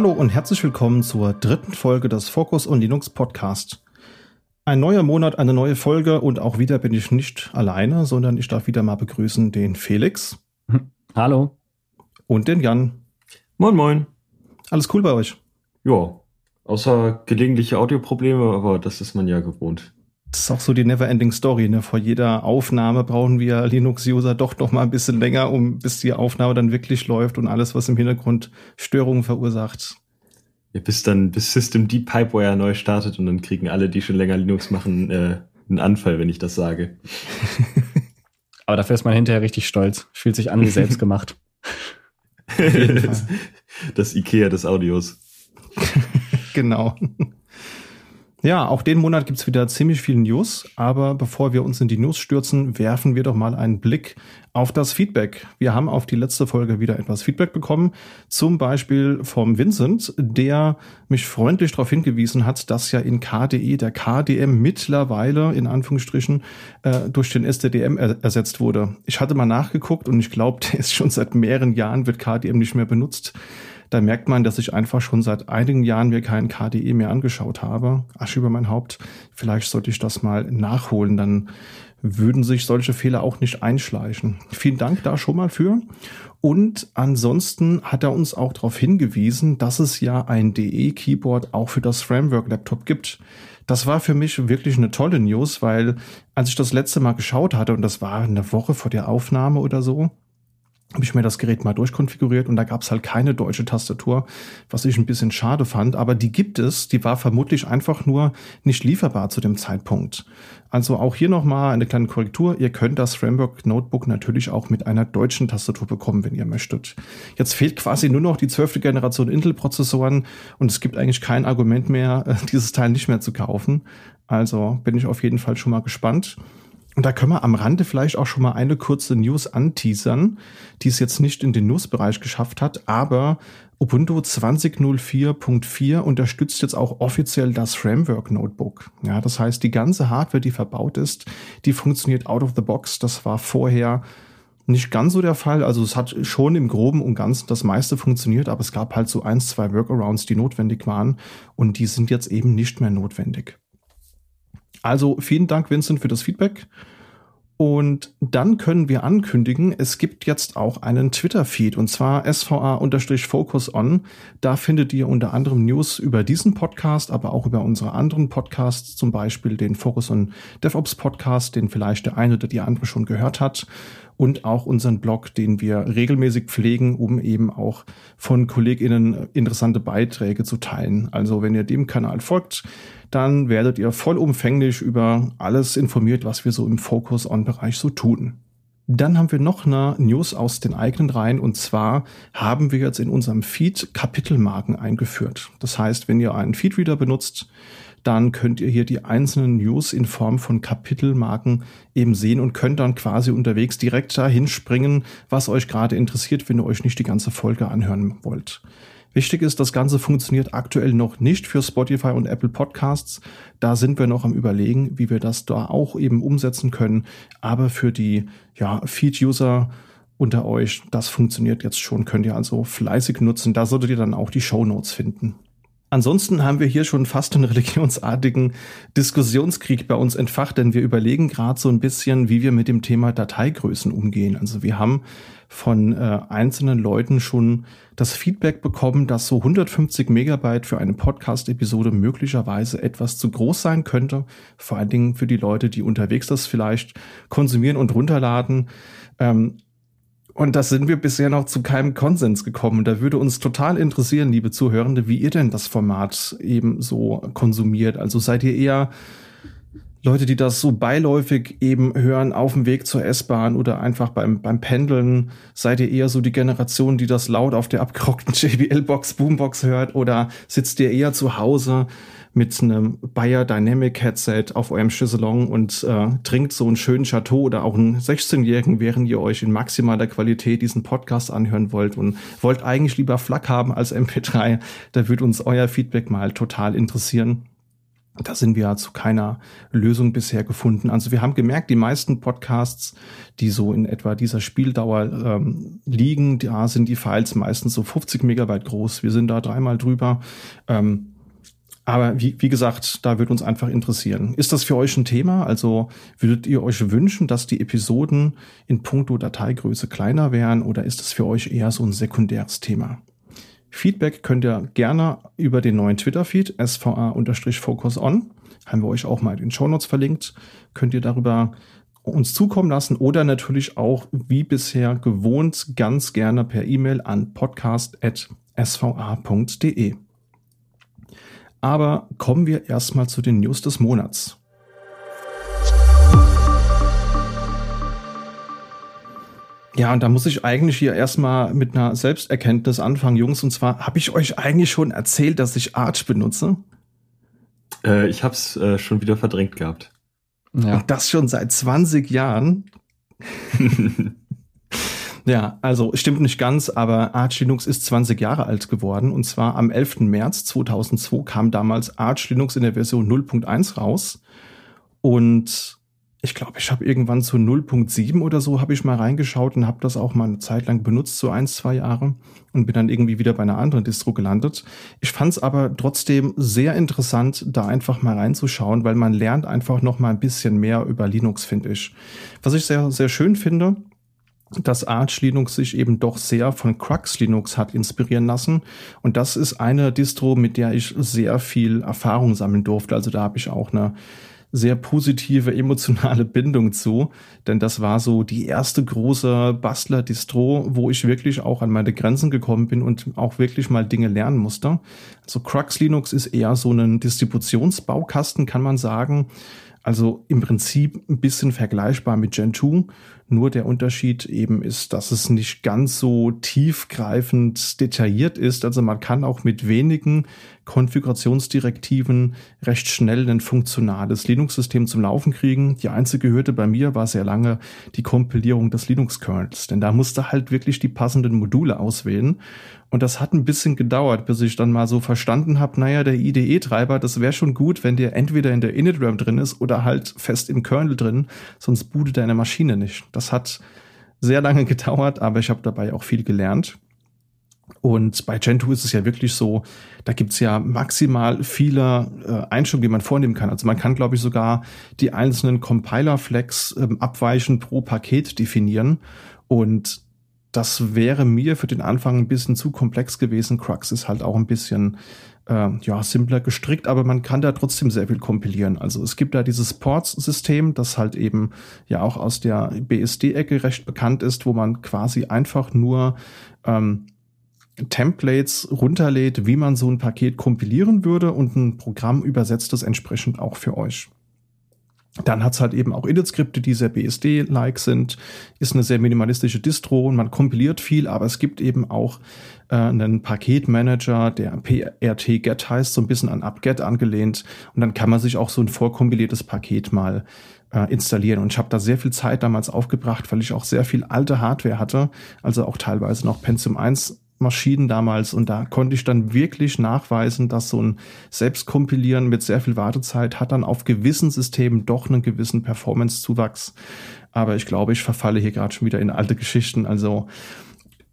Hallo und herzlich willkommen zur dritten Folge des Focus on Linux Podcast. Ein neuer Monat, eine neue Folge und auch wieder bin ich nicht alleine, sondern ich darf wieder mal begrüßen den Felix. Hallo. Und den Jan. Moin, moin. Alles cool bei euch? Ja, außer gelegentliche Audioprobleme, aber das ist man ja gewohnt. Das ist auch so die Neverending Story. Ne? Vor jeder Aufnahme brauchen wir Linux-User doch noch mal ein bisschen länger, um bis die Aufnahme dann wirklich läuft und alles, was im Hintergrund Störungen verursacht. Ja, bis dann, bis System D Pipewire neu startet und dann kriegen alle, die schon länger Linux machen, äh, einen Anfall, wenn ich das sage. Aber dafür ist man hinterher richtig stolz. Fühlt sich an wie selbst gemacht. das, das Ikea des Audios. genau. Ja, auch den Monat gibt's wieder ziemlich viel News, aber bevor wir uns in die News stürzen, werfen wir doch mal einen Blick auf das Feedback. Wir haben auf die letzte Folge wieder etwas Feedback bekommen, zum Beispiel vom Vincent, der mich freundlich darauf hingewiesen hat, dass ja in KDE der KDM mittlerweile in Anführungsstrichen äh, durch den SDDM er ersetzt wurde. Ich hatte mal nachgeguckt und ich glaube, der ist schon seit mehreren Jahren wird KDM nicht mehr benutzt. Da merkt man, dass ich einfach schon seit einigen Jahren mir keinen KDE mehr angeschaut habe. Asche über mein Haupt. Vielleicht sollte ich das mal nachholen, dann würden sich solche Fehler auch nicht einschleichen. Vielen Dank da schon mal für. Und ansonsten hat er uns auch darauf hingewiesen, dass es ja ein DE-Keyboard auch für das Framework-Laptop gibt. Das war für mich wirklich eine tolle News, weil als ich das letzte Mal geschaut hatte, und das war eine Woche vor der Aufnahme oder so, habe ich mir das Gerät mal durchkonfiguriert und da gab es halt keine deutsche Tastatur, was ich ein bisschen schade fand. Aber die gibt es, die war vermutlich einfach nur nicht lieferbar zu dem Zeitpunkt. Also auch hier nochmal eine kleine Korrektur. Ihr könnt das Framework Notebook natürlich auch mit einer deutschen Tastatur bekommen, wenn ihr möchtet. Jetzt fehlt quasi nur noch die zwölfte Generation Intel-Prozessoren und es gibt eigentlich kein Argument mehr, dieses Teil nicht mehr zu kaufen. Also bin ich auf jeden Fall schon mal gespannt. Und da können wir am Rande vielleicht auch schon mal eine kurze News anteasern, die es jetzt nicht in den News-Bereich geschafft hat, aber Ubuntu 20.04.4 unterstützt jetzt auch offiziell das Framework Notebook. Ja, das heißt, die ganze Hardware, die verbaut ist, die funktioniert out of the box. Das war vorher nicht ganz so der Fall. Also es hat schon im Groben und Ganzen das meiste funktioniert, aber es gab halt so eins, zwei Workarounds, die notwendig waren und die sind jetzt eben nicht mehr notwendig. Also vielen Dank, Vincent, für das Feedback. Und dann können wir ankündigen, es gibt jetzt auch einen Twitter-Feed und zwar SVA-Focus on. Da findet ihr unter anderem News über diesen Podcast, aber auch über unsere anderen Podcasts, zum Beispiel den Focus on DevOps Podcast, den vielleicht der eine oder die andere schon gehört hat und auch unseren Blog, den wir regelmäßig pflegen, um eben auch von KollegInnen interessante Beiträge zu teilen. Also wenn ihr dem Kanal folgt, dann werdet ihr vollumfänglich über alles informiert, was wir so im Focus-on-Bereich so tun. Dann haben wir noch eine News aus den eigenen Reihen und zwar haben wir jetzt in unserem Feed Kapitelmarken eingeführt. Das heißt, wenn ihr einen Feedreader benutzt, dann könnt ihr hier die einzelnen News in Form von Kapitelmarken eben sehen und könnt dann quasi unterwegs direkt dahin springen, was euch gerade interessiert, wenn ihr euch nicht die ganze Folge anhören wollt. Wichtig ist, das Ganze funktioniert aktuell noch nicht für Spotify und Apple Podcasts. Da sind wir noch am überlegen, wie wir das da auch eben umsetzen können. Aber für die ja, Feed-User unter euch, das funktioniert jetzt schon, könnt ihr also fleißig nutzen. Da solltet ihr dann auch die Show Notes finden. Ansonsten haben wir hier schon fast einen religionsartigen Diskussionskrieg bei uns entfacht, denn wir überlegen gerade so ein bisschen, wie wir mit dem Thema Dateigrößen umgehen. Also wir haben von äh, einzelnen Leuten schon das Feedback bekommen, dass so 150 Megabyte für eine Podcast-Episode möglicherweise etwas zu groß sein könnte. Vor allen Dingen für die Leute, die unterwegs das vielleicht konsumieren und runterladen. Ähm, und da sind wir bisher noch zu keinem Konsens gekommen. Da würde uns total interessieren, liebe Zuhörende, wie ihr denn das Format eben so konsumiert. Also seid ihr eher Leute, die das so beiläufig eben hören auf dem Weg zur S-Bahn oder einfach beim, beim Pendeln, seid ihr eher so die Generation, die das laut auf der abgerockten JBL-Box, Boombox hört oder sitzt ihr eher zu Hause mit einem Bayer Dynamic Headset auf eurem Chaiselong und äh, trinkt so einen schönen Chateau oder auch einen 16-Jährigen, während ihr euch in maximaler Qualität diesen Podcast anhören wollt und wollt eigentlich lieber FLAC haben als MP3, da würde uns euer Feedback mal total interessieren. Da sind wir zu keiner Lösung bisher gefunden. Also wir haben gemerkt, die meisten Podcasts, die so in etwa dieser Spieldauer ähm, liegen, da sind die Files meistens so 50 Megabyte groß. Wir sind da dreimal drüber. Ähm, aber wie, wie gesagt, da würde uns einfach interessieren. Ist das für euch ein Thema? Also würdet ihr euch wünschen, dass die Episoden in puncto Dateigröße kleiner wären oder ist das für euch eher so ein sekundäres Thema? Feedback könnt ihr gerne über den neuen Twitter-Feed sva-focus on, haben wir euch auch mal in den Shownotes verlinkt, könnt ihr darüber uns zukommen lassen oder natürlich auch wie bisher gewohnt ganz gerne per E-Mail an podcast.sva.de. Aber kommen wir erstmal zu den News des Monats. Ja, und da muss ich eigentlich hier erstmal mit einer Selbsterkenntnis anfangen, Jungs. Und zwar habe ich euch eigentlich schon erzählt, dass ich Arch benutze. Äh, ich habe es äh, schon wieder verdrängt gehabt. Ja. Und das schon seit 20 Jahren. ja, also stimmt nicht ganz, aber Arch Linux ist 20 Jahre alt geworden. Und zwar am 11. März 2002 kam damals Arch Linux in der Version 0.1 raus. Und ich glaube, ich habe irgendwann zu 0.7 oder so habe ich mal reingeschaut und habe das auch mal eine Zeit lang benutzt, so ein, zwei Jahre und bin dann irgendwie wieder bei einer anderen Distro gelandet. Ich fand es aber trotzdem sehr interessant, da einfach mal reinzuschauen, weil man lernt einfach noch mal ein bisschen mehr über Linux, finde ich. Was ich sehr, sehr schön finde, dass Arch Linux sich eben doch sehr von Crux Linux hat inspirieren lassen. Und das ist eine Distro, mit der ich sehr viel Erfahrung sammeln durfte. Also da habe ich auch eine sehr positive emotionale Bindung zu, denn das war so die erste große Bastler-Distro, wo ich wirklich auch an meine Grenzen gekommen bin und auch wirklich mal Dinge lernen musste. Also Crux Linux ist eher so ein Distributionsbaukasten, kann man sagen. Also im Prinzip ein bisschen vergleichbar mit Gentoo, nur der Unterschied eben ist, dass es nicht ganz so tiefgreifend detailliert ist. Also man kann auch mit wenigen Konfigurationsdirektiven recht schnell ein funktionales Linux-System zum Laufen kriegen. Die einzige Hürde bei mir war sehr lange die Kompilierung des Linux-Kernels, denn da musste halt wirklich die passenden Module auswählen. Und das hat ein bisschen gedauert, bis ich dann mal so verstanden habe, naja, der IDE-Treiber, das wäre schon gut, wenn der entweder in der Init-RAM drin ist oder halt fest im Kernel drin, sonst bootet deine Maschine nicht. Das hat sehr lange gedauert, aber ich habe dabei auch viel gelernt. Und bei Gentoo ist es ja wirklich so, da gibt's ja maximal viele äh, Einstellungen, die man vornehmen kann. Also man kann, glaube ich, sogar die einzelnen Compiler-Flags ähm, abweichen pro Paket definieren. Und das wäre mir für den Anfang ein bisschen zu komplex gewesen. Crux ist halt auch ein bisschen äh, ja, simpler gestrickt, aber man kann da trotzdem sehr viel kompilieren. Also es gibt da dieses Ports-System, das halt eben ja auch aus der BSD-Ecke recht bekannt ist, wo man quasi einfach nur ähm, Templates runterlädt, wie man so ein Paket kompilieren würde und ein Programm übersetzt das entsprechend auch für euch. Dann hat's halt eben auch Init-Skripte, die sehr BSD-like sind, ist eine sehr minimalistische Distro und man kompiliert viel, aber es gibt eben auch äh, einen Paketmanager, der PRT-Get heißt, so ein bisschen an UpGet angelehnt. Und dann kann man sich auch so ein vorkompiliertes Paket mal äh, installieren. Und ich habe da sehr viel Zeit damals aufgebracht, weil ich auch sehr viel alte Hardware hatte, also auch teilweise noch Pentium 1 Maschinen damals und da konnte ich dann wirklich nachweisen, dass so ein Selbstkompilieren mit sehr viel Wartezeit hat dann auf gewissen Systemen doch einen gewissen Performance-Zuwachs. Aber ich glaube, ich verfalle hier gerade schon wieder in alte Geschichten. Also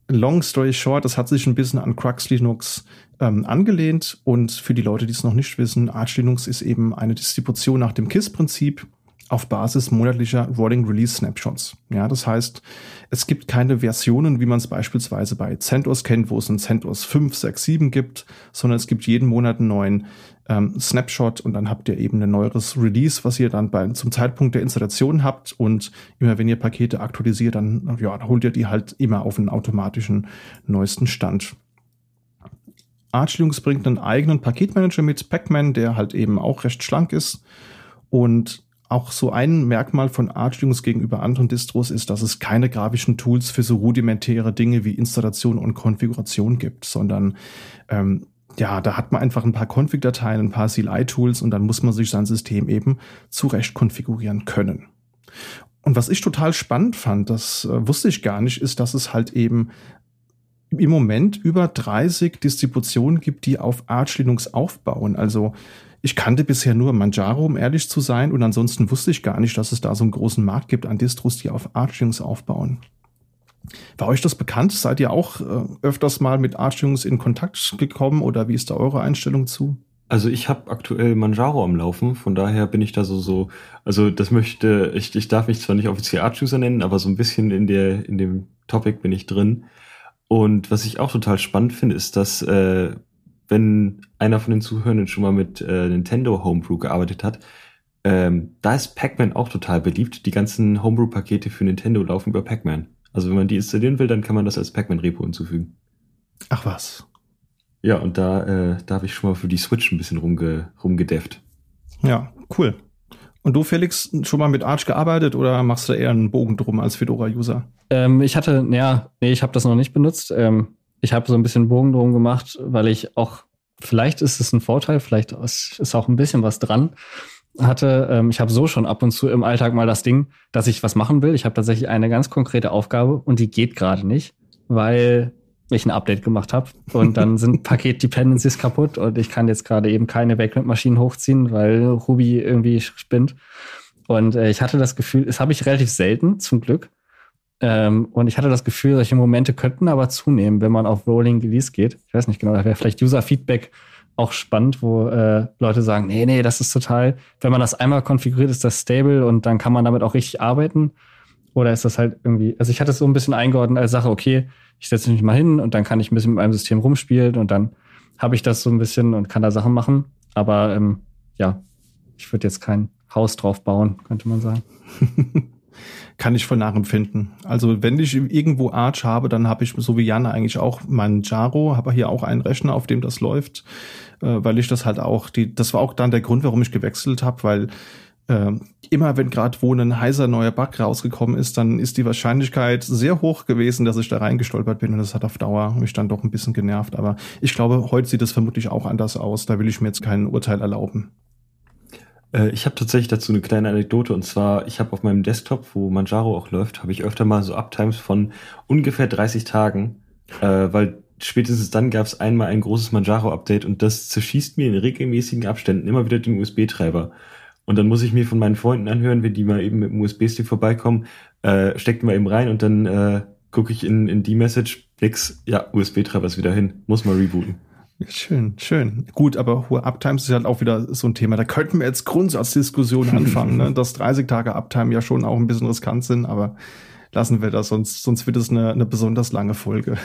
long story short, das hat sich ein bisschen an Crux Linux ähm, angelehnt und für die Leute, die es noch nicht wissen, Arch Linux ist eben eine Distribution nach dem KISS-Prinzip auf Basis monatlicher Rolling Release Snapshots. Ja, das heißt, es gibt keine Versionen, wie man es beispielsweise bei CentOS kennt, wo es ein CentOS 5, 6, 7 gibt, sondern es gibt jeden Monat einen neuen ähm, Snapshot und dann habt ihr eben ein neueres Release, was ihr dann bei, zum Zeitpunkt der Installation habt und immer wenn ihr Pakete aktualisiert, dann ja, holt ihr die halt immer auf einen automatischen neuesten Stand. Arch Linux bringt einen eigenen Paketmanager mit, Pacman, der halt eben auch recht schlank ist und auch so ein Merkmal von Arch Linux gegenüber anderen Distros ist, dass es keine grafischen Tools für so rudimentäre Dinge wie Installation und Konfiguration gibt, sondern ähm, ja, da hat man einfach ein paar Config-Dateien, ein paar CLI-Tools und dann muss man sich sein System eben zurecht konfigurieren können. Und was ich total spannend fand, das äh, wusste ich gar nicht, ist, dass es halt eben im Moment über 30 Distributionen gibt, die auf Arch Linux aufbauen. Also Ich kannte bisher nur Manjaro, um ehrlich zu sein, und ansonsten wusste ich gar nicht, dass es da so einen großen Markt gibt an Distros, die auf Archings aufbauen. War euch das bekannt? Seid ihr auch äh, öfters mal mit Archings in Kontakt gekommen oder wie ist da eure Einstellung zu? Also ich habe aktuell Manjaro am Laufen, von daher bin ich da so so, also das möchte ich, ich darf mich zwar nicht offiziell Art-User nennen, aber so ein bisschen in der in dem Topic bin ich drin. Und was ich auch total spannend finde, ist, dass äh, wenn einer von den Zuhörenden schon mal mit äh, Nintendo Homebrew gearbeitet hat, ähm, da ist Pac-Man auch total beliebt. Die ganzen Homebrew-Pakete für Nintendo laufen über Pac-Man. Also wenn man die installieren will, dann kann man das als Pac-Man-Repo hinzufügen. Ach was. Ja, und da, äh, da habe ich schon mal für die Switch ein bisschen rumge rumgedefft. Ja, cool. Und du, Felix, schon mal mit Arch gearbeitet oder machst du eher einen Bogen drum als Fedora-User? Ähm, ich hatte, ja, nee, ich habe das noch nicht benutzt. Ähm, ich habe so ein bisschen Bogen drum gemacht, weil ich auch, vielleicht ist es ein Vorteil, vielleicht ist auch ein bisschen was dran. Hatte, ähm, ich habe so schon ab und zu im Alltag mal das Ding, dass ich was machen will. Ich habe tatsächlich eine ganz konkrete Aufgabe und die geht gerade nicht, weil ich ein Update gemacht habe und dann sind Paket-Dependencies kaputt und ich kann jetzt gerade eben keine Backend-Maschinen hochziehen, weil Ruby irgendwie spinnt. Und äh, ich hatte das Gefühl, das habe ich relativ selten, zum Glück. Ähm, und ich hatte das Gefühl, solche Momente könnten aber zunehmen, wenn man auf Rolling Release geht. Ich weiß nicht genau, da wäre vielleicht User-Feedback auch spannend, wo äh, Leute sagen, nee, nee, das ist total, wenn man das einmal konfiguriert, ist das stable und dann kann man damit auch richtig arbeiten. Oder ist das halt irgendwie, also ich hatte es so ein bisschen eingeordnet als Sache, okay, ich setze mich mal hin und dann kann ich ein bisschen mit meinem System rumspielen und dann habe ich das so ein bisschen und kann da Sachen machen. Aber ähm, ja, ich würde jetzt kein Haus drauf bauen, könnte man sagen. kann ich voll nachempfinden. Also wenn ich irgendwo Arch habe, dann habe ich so wie Jan eigentlich auch meinen Jaro, habe hier auch einen Rechner, auf dem das läuft, äh, weil ich das halt auch, die, das war auch dann der Grund, warum ich gewechselt habe, weil äh, immer wenn gerade wo ein heißer neuer Bug rausgekommen ist, dann ist die Wahrscheinlichkeit sehr hoch gewesen, dass ich da reingestolpert bin und das hat auf Dauer mich dann doch ein bisschen genervt. Aber ich glaube, heute sieht es vermutlich auch anders aus. Da will ich mir jetzt kein Urteil erlauben. Äh, ich habe tatsächlich dazu eine kleine Anekdote und zwar, ich habe auf meinem Desktop, wo Manjaro auch läuft, habe ich öfter mal so Uptimes von ungefähr 30 Tagen, äh, weil spätestens dann gab es einmal ein großes Manjaro-Update und das zerschießt mir in regelmäßigen Abständen immer wieder den USB-Treiber. Und dann muss ich mir von meinen Freunden anhören, wenn die mal eben mit dem USB-Stick vorbeikommen, äh, steckt mal eben rein und dann äh, gucke ich in, in die Message, nix, ja, USB-Treiber ist wieder hin, muss mal rebooten. Schön, schön. Gut, aber hohe Uptimes ist halt auch wieder so ein Thema. Da könnten wir jetzt Grundsatzdiskussionen anfangen, ne? dass 30 Tage Uptime ja schon auch ein bisschen riskant sind, aber lassen wir das, sonst, sonst wird es eine, eine besonders lange Folge.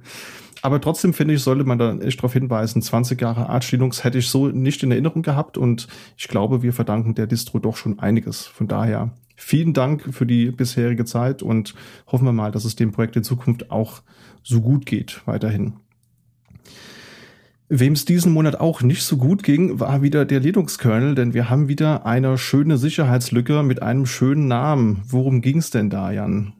aber trotzdem finde ich, sollte man da echt darauf hinweisen, 20 Jahre Linux hätte ich so nicht in Erinnerung gehabt und ich glaube, wir verdanken der Distro doch schon einiges. Von daher vielen Dank für die bisherige Zeit und hoffen wir mal, dass es dem Projekt in Zukunft auch so gut geht weiterhin. Wem es diesen Monat auch nicht so gut ging, war wieder der Linux-Kernel, denn wir haben wieder eine schöne Sicherheitslücke mit einem schönen Namen. Worum ging es denn da, Jan?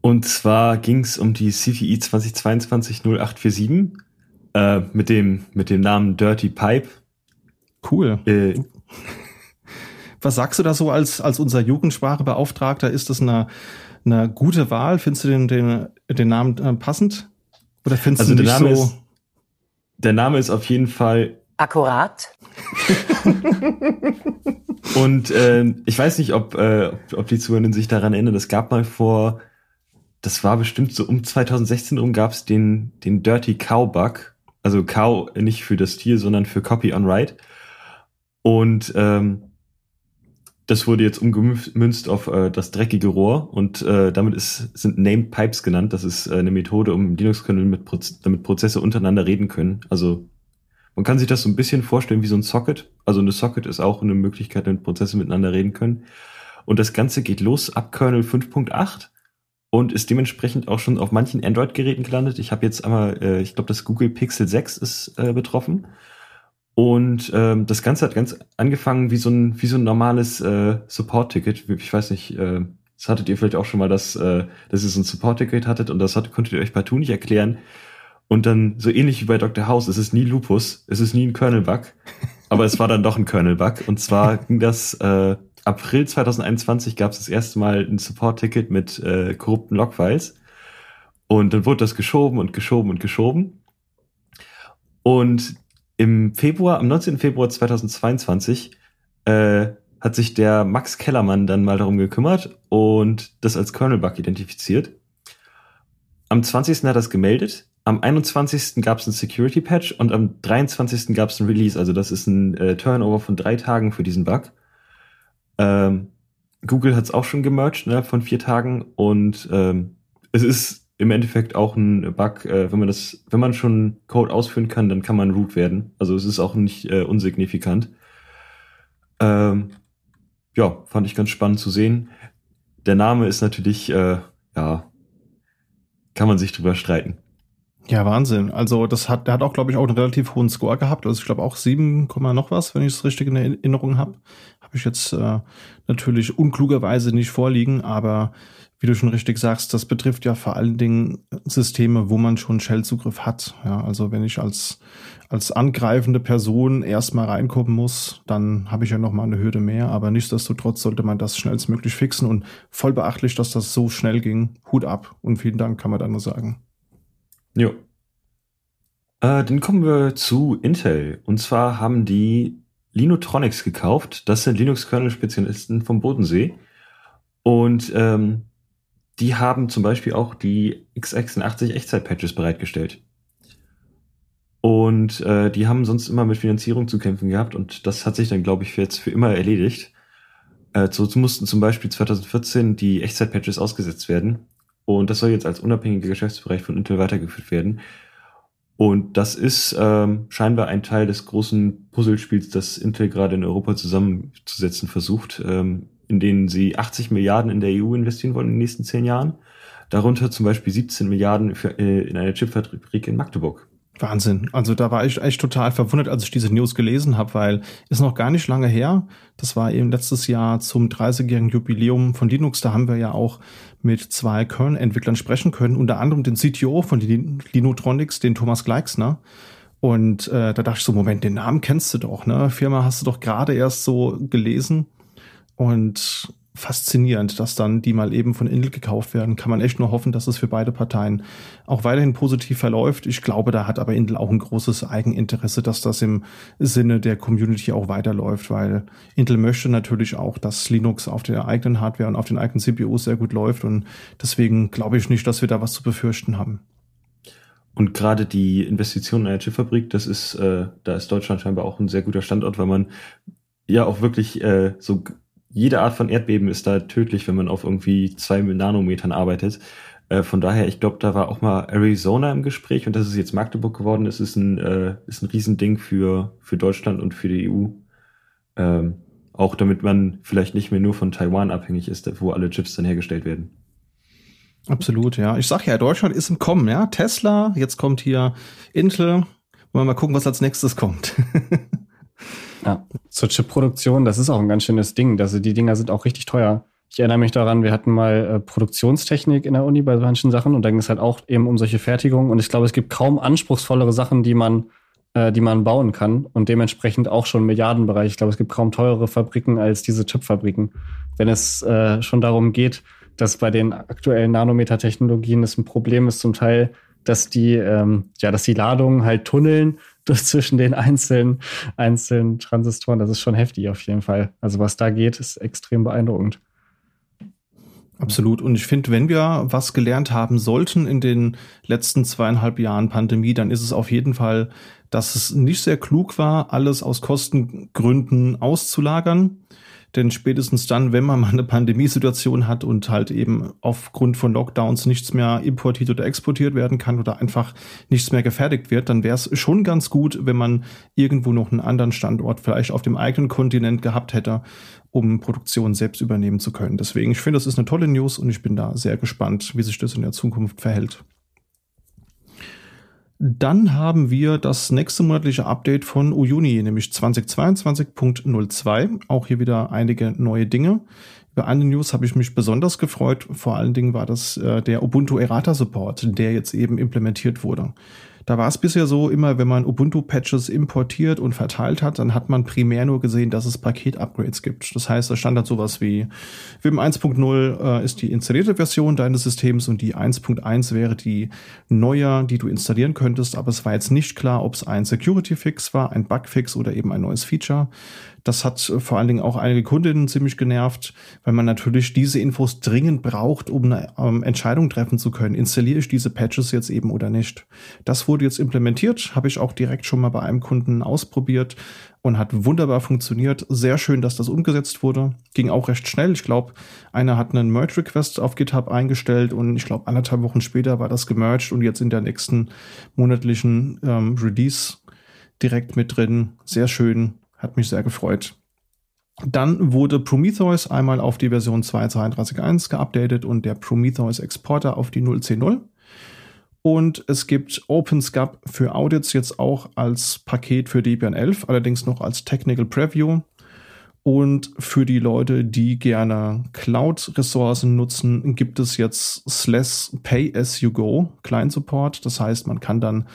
Und zwar ging es um die CVI 2022-0847 äh, mit, dem, mit dem Namen Dirty Pipe. Cool. Äh, Was sagst du da so als, als unser Jugendsprachebeauftragter? Ist das eine, eine gute Wahl? Findest du den, den, den Namen äh, passend? Oder findest also du nicht so... Ist, der Name ist auf jeden Fall akkurat. und äh, ich weiß nicht, ob, äh, ob die Zuhörenden sich daran erinnern. Es gab mal vor, das war bestimmt so um 2016 rum, gab es den, den Dirty Cow Bug. Also Cow nicht für das Tier, sondern für Copy on Write. Und ähm, das wurde jetzt umgemünzt auf äh, das dreckige Rohr und äh, damit ist, sind Named Pipes genannt. Das ist äh, eine Methode, um Linux-Kernel mit Proz damit Prozesse untereinander reden können. Also man kann sich das so ein bisschen vorstellen wie so ein Socket. Also eine Socket ist auch eine Möglichkeit, damit Prozesse miteinander reden können. Und das Ganze geht los ab Kernel 5.8 und ist dementsprechend auch schon auf manchen Android-Geräten gelandet. Ich habe jetzt einmal, äh, ich glaube, das Google Pixel 6 ist äh, betroffen. Und ähm, das Ganze hat ganz angefangen wie so ein, wie so ein normales äh, Support-Ticket. Ich weiß nicht, äh, das hattet ihr vielleicht auch schon mal, dass, äh, dass ihr so ein Support-Ticket hattet und das hat, konntet ihr euch partout nicht erklären. Und dann so ähnlich wie bei Dr. House, es ist nie Lupus, es ist nie ein Kernel-Bug, aber es war dann doch ein Kernel-Bug. Und zwar ging das äh, April 2021 gab es das erste Mal ein Support-Ticket mit äh, korrupten Logfiles. Und dann wurde das geschoben und geschoben und geschoben. Und Im Februar, am 19. Februar 2022, äh, hat sich der Max Kellermann dann mal darum gekümmert und das als Kernel-Bug identifiziert. Am 20. hat er es gemeldet. Am 21. gab es ein Security-Patch und am 23. gab es ein Release. Also das ist ein äh, Turnover von drei Tagen für diesen Bug. Ähm, Google hat es auch schon gemerged innerhalb von vier Tagen und ähm, es ist im Endeffekt auch ein Bug, äh, wenn man das, wenn man schon Code ausführen kann, dann kann man root werden. Also es ist auch nicht äh, unsignifikant. Ähm, ja, fand ich ganz spannend zu sehen. Der Name ist natürlich, äh, ja, kann man sich drüber streiten. Ja, Wahnsinn. Also das hat, der hat auch, glaube ich, auch einen relativ hohen Score gehabt. Also ich glaube auch 7, noch was, wenn ich es richtig in Erinnerung habe. Habe ich jetzt äh, natürlich unklugerweise nicht vorliegen, aber wie du schon richtig sagst, das betrifft ja vor allen Dingen Systeme, wo man schon Shell-Zugriff hat. Ja, also wenn ich als, als angreifende Person erstmal reinkommen muss, dann habe ich ja noch mal eine Hürde mehr. Aber nichtsdestotrotz sollte man das schnellstmöglich fixen und voll beachtlich, dass das so schnell ging. Hut ab und vielen Dank, kann man da nur sagen. Jo. Äh, dann kommen wir zu Intel. Und zwar haben die Linotronics gekauft. Das sind Linux-Kernel-Spezialisten vom Bodensee. Und ähm, die haben zum Beispiel auch die x86 Echtzeit-Patches bereitgestellt. Und äh, die haben sonst immer mit Finanzierung zu kämpfen gehabt und das hat sich dann, glaube ich, jetzt für immer erledigt. Äh, so mussten zum Beispiel 2014 die Echtzeit-Patches ausgesetzt werden und das soll jetzt als unabhängiger Geschäftsbereich von Intel weitergeführt werden. Und das ist ähm, scheinbar ein Teil des großen Puzzlespiels, das Intel gerade in Europa zusammenzusetzen versucht. Ähm, in denen sie 80 Milliarden in der EU investieren wollen in den nächsten zehn Jahren. Darunter zum Beispiel 17 Milliarden für, äh, in eine Chipfabrik in Magdeburg. Wahnsinn. Also da war ich echt total verwundert, als ich diese News gelesen habe, weil ist noch gar nicht lange her. Das war eben letztes Jahr zum 30-jährigen Jubiläum von Linux. Da haben wir ja auch mit zwei Kernel-Entwicklern sprechen können, unter anderem den CTO von Linotronics, den Thomas Gleixner. Und äh, da dachte ich so, Moment, den Namen kennst du doch, ne? Firma hast du doch gerade erst so gelesen. Und faszinierend, dass dann die mal eben von Intel gekauft werden. Kann man echt nur hoffen, dass es für beide Parteien auch weiterhin positiv verläuft. Ich glaube, da hat aber Intel auch ein großes Eigeninteresse, dass das im Sinne der Community auch weiterläuft, weil Intel möchte natürlich auch, dass Linux auf der eigenen Hardware und auf den eigenen CPUs sehr gut läuft und deswegen glaube ich nicht, dass wir da was zu befürchten haben. Und gerade die Investition in eine Chipfabrik, das ist, äh, da ist Deutschland scheinbar auch ein sehr guter Standort, weil man ja auch wirklich äh, so jede Art von Erdbeben ist da tödlich, wenn man auf irgendwie zwei Nanometern arbeitet. Äh, von daher, ich glaube, da war auch mal Arizona im Gespräch und das ist jetzt Magdeburg geworden. Das ist ein, äh, ist ein Riesending für, für Deutschland und für die EU. Ähm, auch damit man vielleicht nicht mehr nur von Taiwan abhängig ist, wo alle Chips dann hergestellt werden. Absolut, ja. Ich sag ja, Deutschland ist im Kommen, ja. Tesla, jetzt kommt hier Intel. Wollen wir mal gucken, was als nächstes kommt. Ja. Zur Chip-Produktion, das ist auch ein ganz schönes Ding. Also die Dinger sind auch richtig teuer. Ich erinnere mich daran, wir hatten mal äh, Produktionstechnik in der Uni bei manchen Sachen und da ging es halt auch eben um solche Fertigungen. Und ich glaube, es gibt kaum anspruchsvollere Sachen, die man, äh, die man bauen kann und dementsprechend auch schon Milliardenbereich. Ich glaube, es gibt kaum teurere Fabriken als diese Chipfabriken. Wenn es äh, schon darum geht, dass bei den aktuellen Nanometer-Technologien es ein Problem ist, zum Teil, dass die, ähm, ja, dass die Ladungen halt tunneln zwischen den einzelnen, einzelnen Transistoren. Das ist schon heftig auf jeden Fall. Also was da geht, ist extrem beeindruckend. Absolut. Und ich finde, wenn wir was gelernt haben sollten in den letzten zweieinhalb Jahren Pandemie, dann ist es auf jeden Fall, dass es nicht sehr klug war, alles aus Kostengründen auszulagern denn spätestens dann, wenn man mal eine Pandemiesituation hat und halt eben aufgrund von Lockdowns nichts mehr importiert oder exportiert werden kann oder einfach nichts mehr gefertigt wird, dann wäre es schon ganz gut, wenn man irgendwo noch einen anderen Standort vielleicht auf dem eigenen Kontinent gehabt hätte, um Produktion selbst übernehmen zu können. Deswegen, ich finde, das ist eine tolle News und ich bin da sehr gespannt, wie sich das in der Zukunft verhält. Dann haben wir das nächste monatliche Update von Uyuni, nämlich 2022.02. Auch hier wieder einige neue Dinge. Über eine News habe ich mich besonders gefreut. Vor allen Dingen war das äh, der Ubuntu Errata Support, der jetzt eben implementiert wurde. Da war es bisher so, immer wenn man Ubuntu-Patches importiert und verteilt hat, dann hat man primär nur gesehen, dass es Paket-Upgrades gibt. Das heißt, da stand dann sowas wie Vim 1.0 äh, ist die installierte Version deines Systems und die 1.1 wäre die neue, die du installieren könntest, aber es war jetzt nicht klar, ob es ein Security-Fix war, ein Bug-Fix oder eben ein neues Feature. Das hat äh, vor allen Dingen auch einige Kundinnen ziemlich genervt, weil man natürlich diese Infos dringend braucht, um eine ähm, Entscheidung treffen zu können. Installiere ich diese Patches jetzt eben oder nicht? Das wurde jetzt implementiert, habe ich auch direkt schon mal bei einem Kunden ausprobiert und hat wunderbar funktioniert. Sehr schön, dass das umgesetzt wurde. Ging auch recht schnell. Ich glaube, einer hat einen Merge-Request auf GitHub eingestellt und ich glaube, anderthalb Wochen später war das gemerged und jetzt in der nächsten monatlichen ähm, Release direkt mit drin. Sehr schön. Hat mich sehr gefreut. Dann wurde Prometheus einmal auf die Version 2.33.1 geupdatet und der Prometheus Exporter auf die 0.10.0. Und es gibt OpenSCAP für Audits jetzt auch als Paket für Debian 11, allerdings noch als Technical Preview. Und für die Leute, die gerne Cloud-Ressourcen nutzen, gibt es jetzt slash Pay as you go Client Support. Das heißt, man kann dann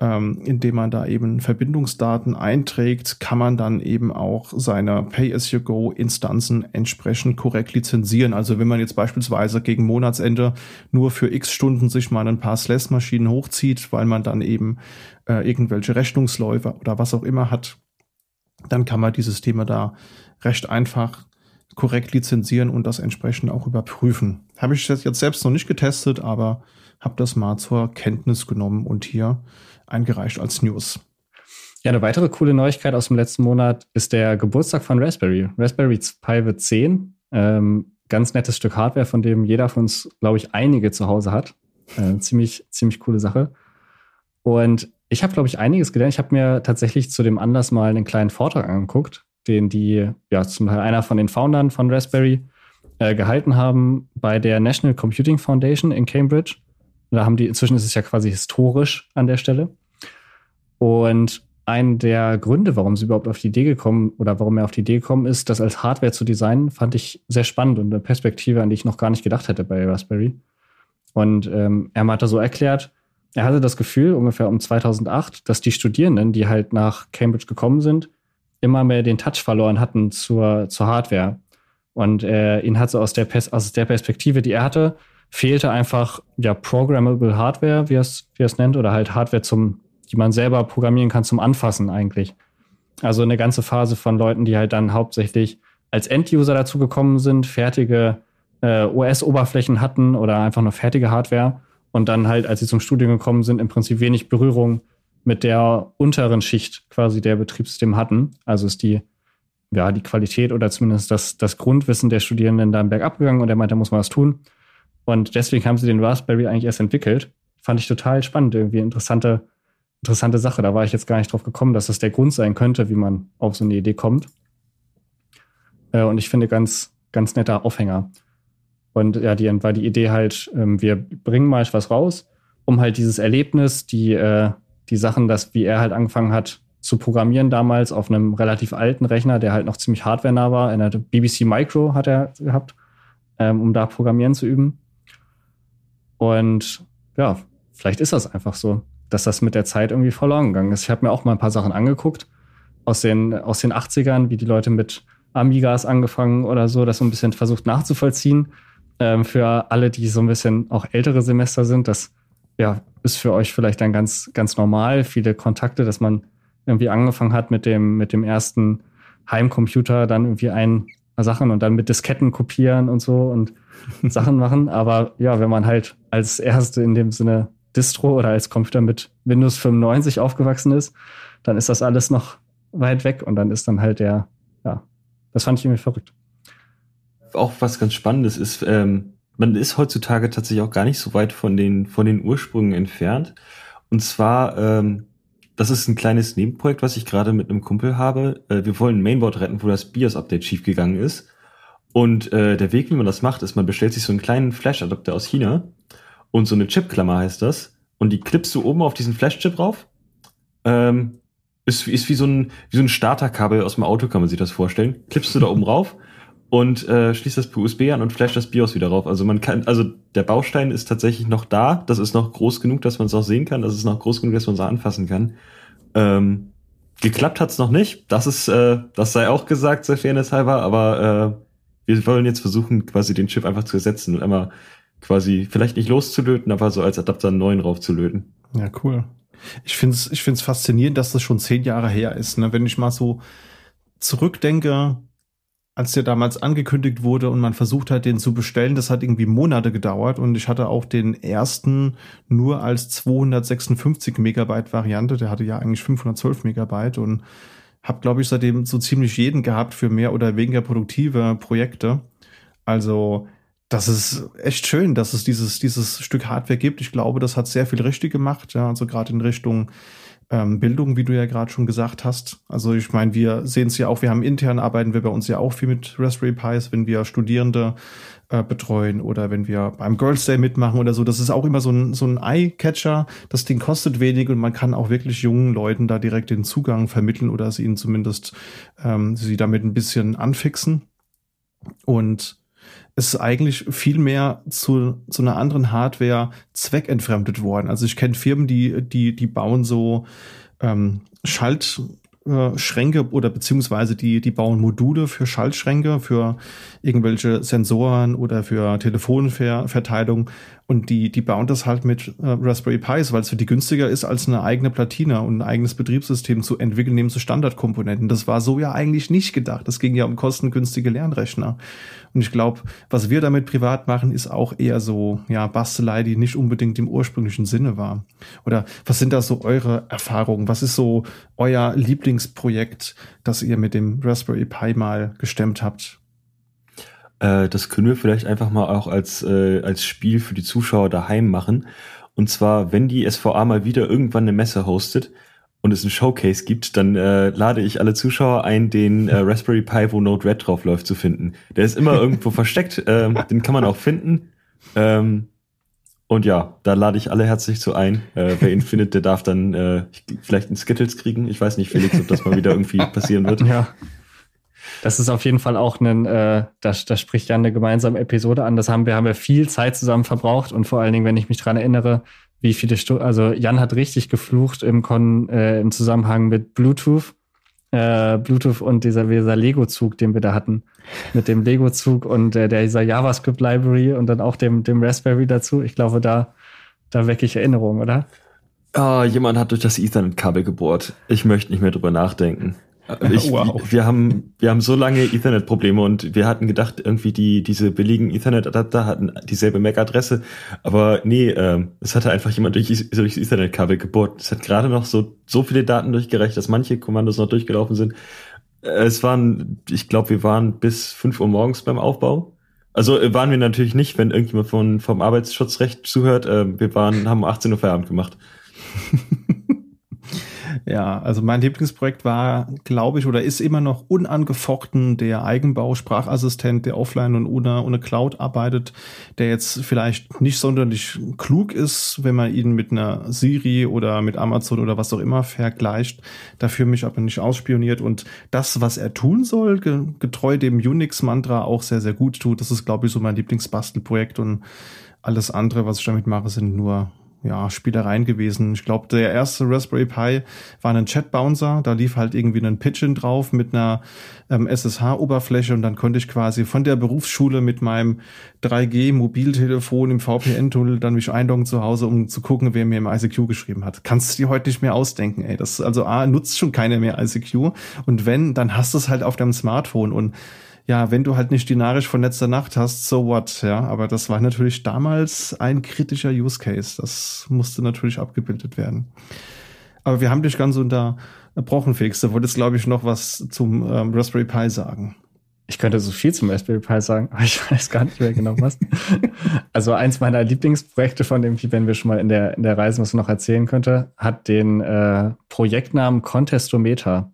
ähm, indem man da eben Verbindungsdaten einträgt, kann man dann eben auch seine Pay-as-you-go-Instanzen entsprechend korrekt lizenzieren. Also wenn man jetzt beispielsweise gegen Monatsende nur für x Stunden sich mal ein paar Slash-Maschinen hochzieht, weil man dann eben äh, irgendwelche Rechnungsläufe oder was auch immer hat, dann kann man die Systeme da recht einfach korrekt lizenzieren und das entsprechend auch überprüfen. Habe ich das jetzt selbst noch nicht getestet, aber habe das mal zur Kenntnis genommen und hier eingereicht als News. Ja, eine weitere coole Neuigkeit aus dem letzten Monat ist der Geburtstag von Raspberry. Raspberry Pi wird 10. Ähm, ganz nettes Stück Hardware, von dem jeder von uns, glaube ich, einige zu Hause hat. Äh, ziemlich, ziemlich coole Sache. Und ich habe, glaube ich, einiges gelernt. Ich habe mir tatsächlich zu dem Anlass mal einen kleinen Vortrag angeguckt, den die, ja, zum Teil einer von den Foundern von Raspberry äh, gehalten haben bei der National Computing Foundation in Cambridge. Da haben die, inzwischen ist es ja quasi historisch an der Stelle. Und ein der Gründe, warum sie überhaupt auf die Idee gekommen oder warum er auf die Idee gekommen ist, das als Hardware zu designen, fand ich sehr spannend und eine Perspektive, an die ich noch gar nicht gedacht hätte bei Raspberry. Und ähm, er hat da so erklärt, er hatte das Gefühl, ungefähr um 2008, dass die Studierenden, die halt nach Cambridge gekommen sind, immer mehr den Touch verloren hatten zur, zur Hardware. Und äh, ihn hat so aus der, aus der Perspektive, die er hatte, fehlte einfach ja programmable Hardware, wie er es wie er es nennt, oder halt Hardware zum, die man selber programmieren kann zum Anfassen eigentlich. Also eine ganze Phase von Leuten, die halt dann hauptsächlich als End-User dazu gekommen sind, fertige äh, OS-Oberflächen hatten oder einfach nur fertige Hardware und dann halt, als sie zum Studium gekommen sind, im Prinzip wenig Berührung mit der unteren Schicht quasi der Betriebssysteme hatten. Also ist die, ja, die Qualität oder zumindest das, das Grundwissen der Studierenden dann bergab gegangen und er meinte, da muss man was tun. Und deswegen haben sie den Raspberry eigentlich erst entwickelt. Fand ich total spannend, irgendwie interessante, interessante Sache. Da war ich jetzt gar nicht drauf gekommen, dass das der Grund sein könnte, wie man auf so eine Idee kommt. Äh, und ich finde ganz, ganz netter Aufhänger. Und ja, die war die Idee halt, ähm, wir bringen mal was raus, um halt dieses Erlebnis, die, äh, die Sachen, dass wie er halt angefangen hat zu programmieren damals auf einem relativ alten Rechner, der halt noch ziemlich hardwarenah war. In der BBC Micro hat er gehabt, ähm, um da programmieren zu üben. Und ja, vielleicht ist das einfach so, dass das mit der Zeit irgendwie verloren gegangen ist. Ich habe mir auch mal ein paar Sachen angeguckt aus den, aus den 80ern, wie die Leute mit Amigas angefangen oder so, das so ein bisschen versucht nachzuvollziehen. Ähm, für alle, die so ein bisschen auch ältere Semester sind, das ja, ist für euch vielleicht dann ganz, ganz normal. Viele Kontakte, dass man irgendwie angefangen hat mit dem, mit dem ersten Heimcomputer, dann irgendwie ein Sachen und dann mit Disketten kopieren und so und Sachen machen. Aber ja, wenn man halt als erste in dem Sinne Distro oder als Computer mit Windows 95 aufgewachsen ist, dann ist das alles noch weit weg und dann ist dann halt der, ja, das fand ich irgendwie verrückt. Auch was ganz Spannendes ist, ähm, man ist heutzutage tatsächlich auch gar nicht so weit von den, von den Ursprüngen entfernt. Und zwar, ähm, das ist ein kleines Nebenprojekt, was ich gerade mit einem Kumpel habe. Äh, wir wollen ein Mainboard retten, wo das BIOS-Update schiefgegangen ist. Und äh, der Weg, wie man das macht, ist, man bestellt sich so einen kleinen Flash-Adapter aus China und so eine Chipklammer heißt das. Und die klippst du oben auf diesen Flash-Chip drauf. Ähm, ist, ist wie so ein, wie so ein Starterkabel aus dem Auto, kann man sich das vorstellen. Klippst du da oben rauf und äh, schließt das per USB an und flasht das BIOS wieder rauf. Also man kann, also der Baustein ist tatsächlich noch da. Das ist noch groß genug, dass man es auch sehen kann. Das ist noch groß genug, dass man es anfassen kann. Ähm, geklappt hat's noch nicht. Das ist, äh, das sei auch gesagt, sehr fairness halber. Aber äh, wir wollen jetzt versuchen, quasi den Chip einfach zu ersetzen und einmal quasi vielleicht nicht loszulöten, aber so als Adapter einen neuen raufzulöten. Ja, cool. Ich finde es ich find's faszinierend, dass das schon zehn Jahre her ist. Ne? Wenn ich mal so zurückdenke, als der damals angekündigt wurde und man versucht hat, den zu bestellen, das hat irgendwie Monate gedauert und ich hatte auch den ersten nur als 256 Megabyte Variante, der hatte ja eigentlich 512 Megabyte und habe, glaube ich, seitdem so ziemlich jeden gehabt für mehr oder weniger produktive Projekte. Also das ist echt schön, dass es dieses, dieses Stück Hardware gibt. Ich glaube, das hat sehr viel richtig gemacht, ja, also gerade in Richtung ähm, Bildung, wie du ja gerade schon gesagt hast. Also ich meine, wir sehen es ja auch, wir haben intern arbeiten wir bei uns ja auch viel mit Raspberry Pis, wenn wir Studierende äh, betreuen oder wenn wir beim Girls Day mitmachen oder so. Das ist auch immer so ein, so ein Eye-Catcher. Das Ding kostet wenig und man kann auch wirklich jungen Leuten da direkt den Zugang vermitteln oder es ihnen zumindest ähm, sie damit ein bisschen anfixen. Und ist eigentlich viel mehr zu, zu einer anderen Hardware zweckentfremdet worden. Also ich kenne Firmen, die, die, die bauen so ähm, Schalt, äh, oder beziehungsweise die, die bauen Module für Schaltschränke, für irgendwelche Sensoren oder für Telefonverteilung und die, die bauen das halt mit äh, Raspberry Pis, weil es für die günstiger ist, als eine eigene Platine und ein eigenes Betriebssystem zu entwickeln, neben so Standardkomponenten. Das war so ja eigentlich nicht gedacht. Das ging ja um kostengünstige Lernrechner. Und ich glaube, was wir damit privat machen, ist auch eher so, ja, Bastelei, die nicht unbedingt im ursprünglichen Sinne war. Oder was sind da so eure Erfahrungen? Was ist so euer Lieblingsprojekt, das ihr mit dem Raspberry Pi mal gestemmt habt? Äh, das können wir vielleicht einfach mal auch als, äh, als Spiel für die Zuschauer daheim machen. Und zwar, wenn die SVA mal wieder irgendwann eine Messe hostet, und es ein Showcase gibt, dann äh, lade ich alle Zuschauer ein, den äh, Raspberry Pi, wo Node Red drauf läuft, zu finden. Der ist immer irgendwo versteckt, ähm, den kann man auch finden. Ähm, und ja, da lade ich alle herzlich zu ein. Äh, wer ihn findet, der darf dann äh, vielleicht einen Skittles kriegen. Ich weiß nicht, Felix, ob das mal wieder irgendwie passieren wird. Ja. Das ist auf jeden Fall auch ein, äh, das, das spricht ja eine gemeinsame Episode an. Das haben wir, haben wir viel Zeit zusammen verbraucht und vor allen Dingen, wenn ich mich dran erinnere, wie viele Stunden, also Jan hat richtig geflucht im, Kon äh, im Zusammenhang mit Bluetooth. Äh, Bluetooth und dieser, dieser Lego-Zug, den wir da hatten. Mit dem Lego-Zug und äh, der, dieser JavaScript-Library und dann auch dem, dem Raspberry dazu. Ich glaube, da, da wecke ich Erinnerungen, oder? Ah, jemand hat durch das Ethernet-Kabel gebohrt. Ich möchte nicht mehr drüber nachdenken. Ich, wow. Wir haben, wir haben so lange Ethernet-Probleme und wir hatten gedacht, irgendwie die, diese billigen Ethernet-Adapter hatten dieselbe MAC-Adresse. Aber nee, äh, es hatte einfach jemand durch, durchs Ethernet-Kabel gebohrt. Es hat gerade noch so, so viele Daten durchgereicht, dass manche Kommandos noch durchgelaufen sind. Äh, es waren, ich glaube, wir waren bis fünf Uhr morgens beim Aufbau. Also äh, waren wir natürlich nicht, wenn irgendjemand von, vom Arbeitsschutzrecht zuhört. Äh, wir waren, haben 18 Uhr Feierabend gemacht. Ja, also mein Lieblingsprojekt war, glaube ich, oder ist immer noch unangefochten der Eigenbau-Sprachassistent, der offline und ohne, ohne Cloud arbeitet, der jetzt vielleicht nicht sonderlich klug ist, wenn man ihn mit einer Siri oder mit Amazon oder was auch immer vergleicht, dafür mich aber nicht ausspioniert und das, was er tun soll, getreu dem Unix-Mantra auch sehr, sehr gut tut. Das ist, glaube ich, so mein Lieblingsbastelprojekt und alles andere, was ich damit mache, sind nur ja, Spielereien gewesen. Ich glaube, der erste Raspberry Pi war ein Chat-Bouncer. Da lief halt irgendwie ein Pigeon drauf mit einer ähm, SSH-Oberfläche und dann konnte ich quasi von der Berufsschule mit meinem 3G-Mobiltelefon im VPN-Tunnel dann mich einloggen zu Hause, um zu gucken, wer mir im ICQ geschrieben hat. Kannst du dir heute nicht mehr ausdenken, ey. Das, also A, nutzt schon keiner mehr ICQ und wenn, dann hast du es halt auf deinem Smartphone und ja, wenn du halt nicht die Nachricht von letzter Nacht hast, so what, ja. Aber das war natürlich damals ein kritischer Use Case. Das musste natürlich abgebildet werden. Aber wir haben dich ganz unterbrochen, Felix. Du wolltest, glaube ich, noch was zum ähm, Raspberry Pi sagen. Ich könnte so viel zum Raspberry Pi sagen, aber ich weiß gar nicht mehr genau was. also eins meiner Lieblingsprojekte von dem, wenn wir schon mal in der, in der Reise was noch erzählen könnte, hat den äh, Projektnamen Contestometer.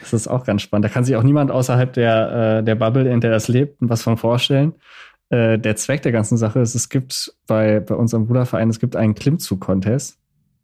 Das ist auch ganz spannend. Da kann sich auch niemand außerhalb der, äh, der Bubble, in der das lebt, was von vorstellen. Äh, der Zweck der ganzen Sache ist, es gibt bei, bei unserem Bruderverein, es gibt einen Klimmzug-Contest.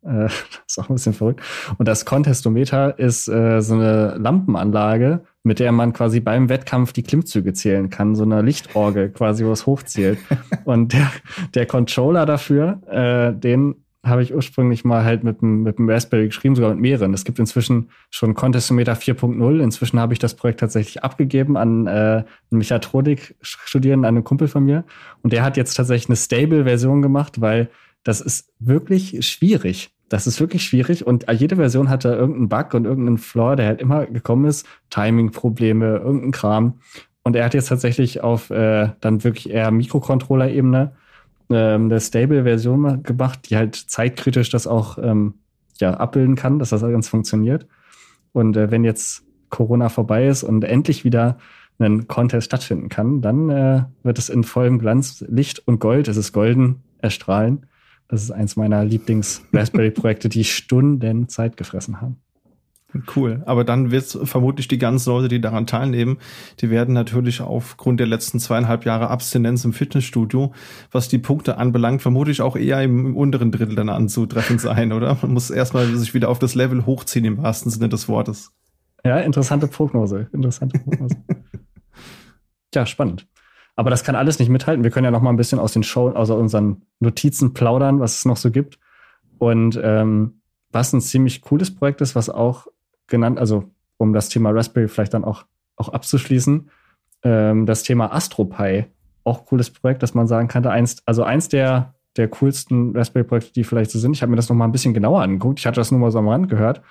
Äh, das ist auch ein bisschen verrückt. Und das Contestometer ist äh, so eine Lampenanlage, mit der man quasi beim Wettkampf die Klimmzüge zählen kann. So eine Lichtorgel quasi, wo es hochzählt. Und der, der Controller dafür, äh, den habe ich ursprünglich mal halt mit dem, mit dem Raspberry geschrieben, sogar mit mehreren. Es gibt inzwischen schon Contestometer 4.0. Inzwischen habe ich das Projekt tatsächlich abgegeben an äh, einen Mechatronik-Studierenden, an einen Kumpel von mir. Und der hat jetzt tatsächlich eine Stable-Version gemacht, weil das ist wirklich schwierig. Das ist wirklich schwierig und jede Version hatte irgendeinen Bug und irgendeinen Flaw, der halt immer gekommen ist. Timing-Probleme, irgendein Kram. Und er hat jetzt tatsächlich auf äh, dann wirklich eher Mikrocontroller-Ebene ähm, eine Stable-Version gemacht, die halt zeitkritisch das auch ähm, ja, abbilden kann, dass das ganz funktioniert. Und äh, wenn jetzt Corona vorbei ist und endlich wieder ein Contest stattfinden kann, dann äh, wird es in vollem Glanz, Licht und Gold, es ist golden, erstrahlen. Das ist eins meiner Lieblings-Raspberry-Projekte, die Stunden Zeit gefressen haben. Cool. Aber dann wird vermutlich die ganzen Leute, die daran teilnehmen, die werden natürlich aufgrund der letzten zweieinhalb Jahre Abstinenz im Fitnessstudio, was die Punkte anbelangt, vermutlich auch eher im, im unteren Drittel dann anzutreffen sein, oder? Man muss erstmal sich wieder auf das Level hochziehen im wahrsten Sinne des Wortes. Ja, interessante Prognose. Interessante Prognose. ja, spannend. Aber das kann alles nicht mithalten. Wir können ja noch mal ein bisschen aus den Show, aus unseren Notizen plaudern, was es noch so gibt. Und ähm, was ein ziemlich cooles Projekt ist, was auch genannt, also um das Thema Raspberry vielleicht dann auch, auch abzuschließen, ähm, das Thema AstroPi, auch cooles Projekt, dass man sagen kann, eins, also eins der, der coolsten Raspberry-Projekte, die vielleicht so sind. Ich habe mir das noch mal ein bisschen genauer angeguckt. Ich hatte das nur mal so am Rand gehört.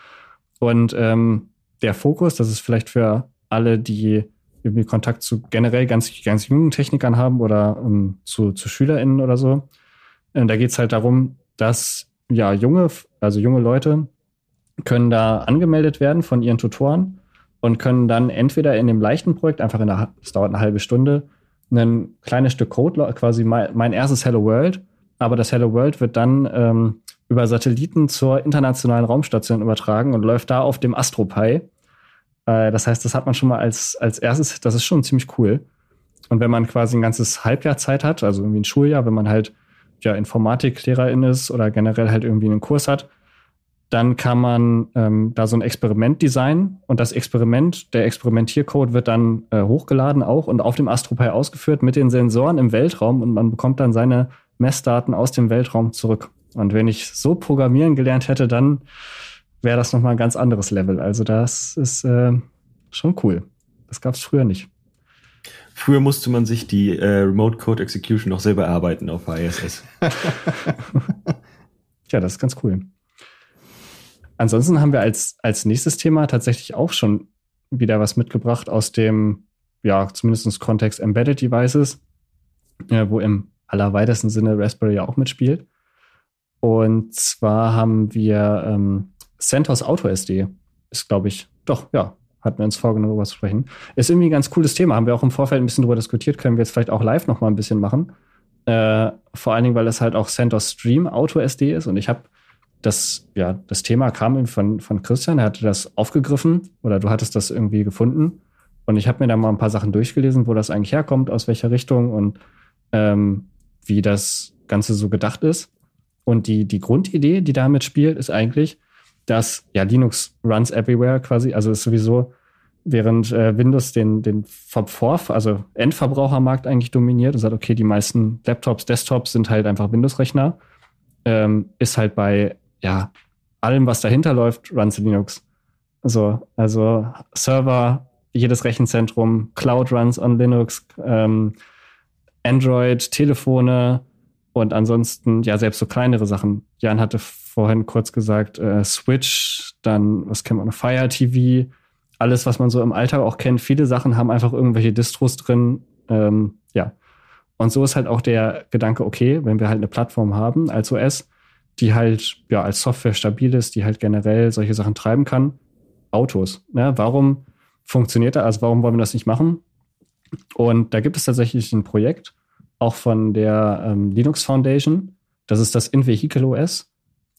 Und ähm, der Fokus, das ist vielleicht für alle, die irgendwie Kontakt zu generell ganz, ganz jungen Technikern haben oder um, ähm, zu, zu SchülerInnen oder so. Und da geht es halt darum, dass ja junge, also junge Leute können da angemeldet werden von ihren Tutoren und können dann entweder in dem leichten Projekt, einfach in der, es dauert eine halbe Stunde, ein kleines Stück Code, quasi mein, mein erstes Hello World, aber das Hello World wird dann ähm, über Satelliten zur internationalen Raumstation übertragen und läuft da auf dem AstroPi. Äh, das heißt, das hat man schon mal als, als erstes, das ist schon ziemlich cool. Und wenn man quasi ein ganzes Halbjahr Zeit hat, also irgendwie ein Schuljahr, wenn man halt ja Informatiklehrerin ist oder generell halt irgendwie einen Kurs hat, dann kann man ähm, da so ein Experiment designen und das Experiment, der Experimentiercode wird dann äh, hochgeladen auch und auf dem AstroPi ausgeführt mit den Sensoren im Weltraum und man bekommt dann seine Messdaten aus dem Weltraum zurück. Und wenn ich so programmieren gelernt hätte, dann wäre das nochmal ein ganz anderes Level. Also das ist äh, schon cool. Das gab es früher nicht. Früher musste man sich die äh, Remote Code Execution noch selber erarbeiten auf ISS. ja, das ist ganz cool. Ansonsten haben wir als, als nächstes Thema tatsächlich auch schon wieder was mitgebracht aus dem, ja, zumindest Kontext Embedded Devices, äh, wo im allerweitesten Sinne Raspberry ja auch mitspielt. Und zwar haben wir ähm, CentOS Auto SD. Ist, glaube ich, doch, ja, hatten wir uns vorgenommen, darüber zu sprechen. Ist irgendwie ein ganz cooles Thema. Haben wir auch im Vorfeld ein bisschen darüber diskutiert. Können wir jetzt vielleicht auch live noch mal ein bisschen machen. Äh, vor allen Dingen, weil es halt auch CentOS Stream Auto SD ist. Und ich habe das, ja, das Thema kam von, von Christian, er hatte das aufgegriffen oder du hattest das irgendwie gefunden. Und ich habe mir da mal ein paar Sachen durchgelesen, wo das eigentlich herkommt, aus welcher Richtung und ähm, wie das Ganze so gedacht ist. Und die, die Grundidee, die damit spielt, ist eigentlich, dass ja Linux runs everywhere quasi, also ist sowieso, während äh, Windows den, den Vor also Endverbrauchermarkt eigentlich dominiert und sagt, okay, die meisten Laptops, Desktops sind halt einfach Windows-Rechner, ähm, ist halt bei ja, allem, was dahinter läuft, runs Linux. Also, also Server, jedes Rechenzentrum, Cloud runs on Linux, ähm, Android, Telefone und ansonsten ja selbst so kleinere Sachen. Jan hatte vorhin kurz gesagt, äh, Switch, dann was kennt man Fire TV, alles, was man so im Alltag auch kennt. Viele Sachen haben einfach irgendwelche Distros drin. Ähm, ja. Und so ist halt auch der Gedanke, okay, wenn wir halt eine Plattform haben als OS, die halt ja als Software stabil ist, die halt generell solche Sachen treiben kann. Autos. Ne? Warum funktioniert das? Also warum wollen wir das nicht machen? Und da gibt es tatsächlich ein Projekt, auch von der ähm, Linux Foundation. Das ist das In-Vehicle OS.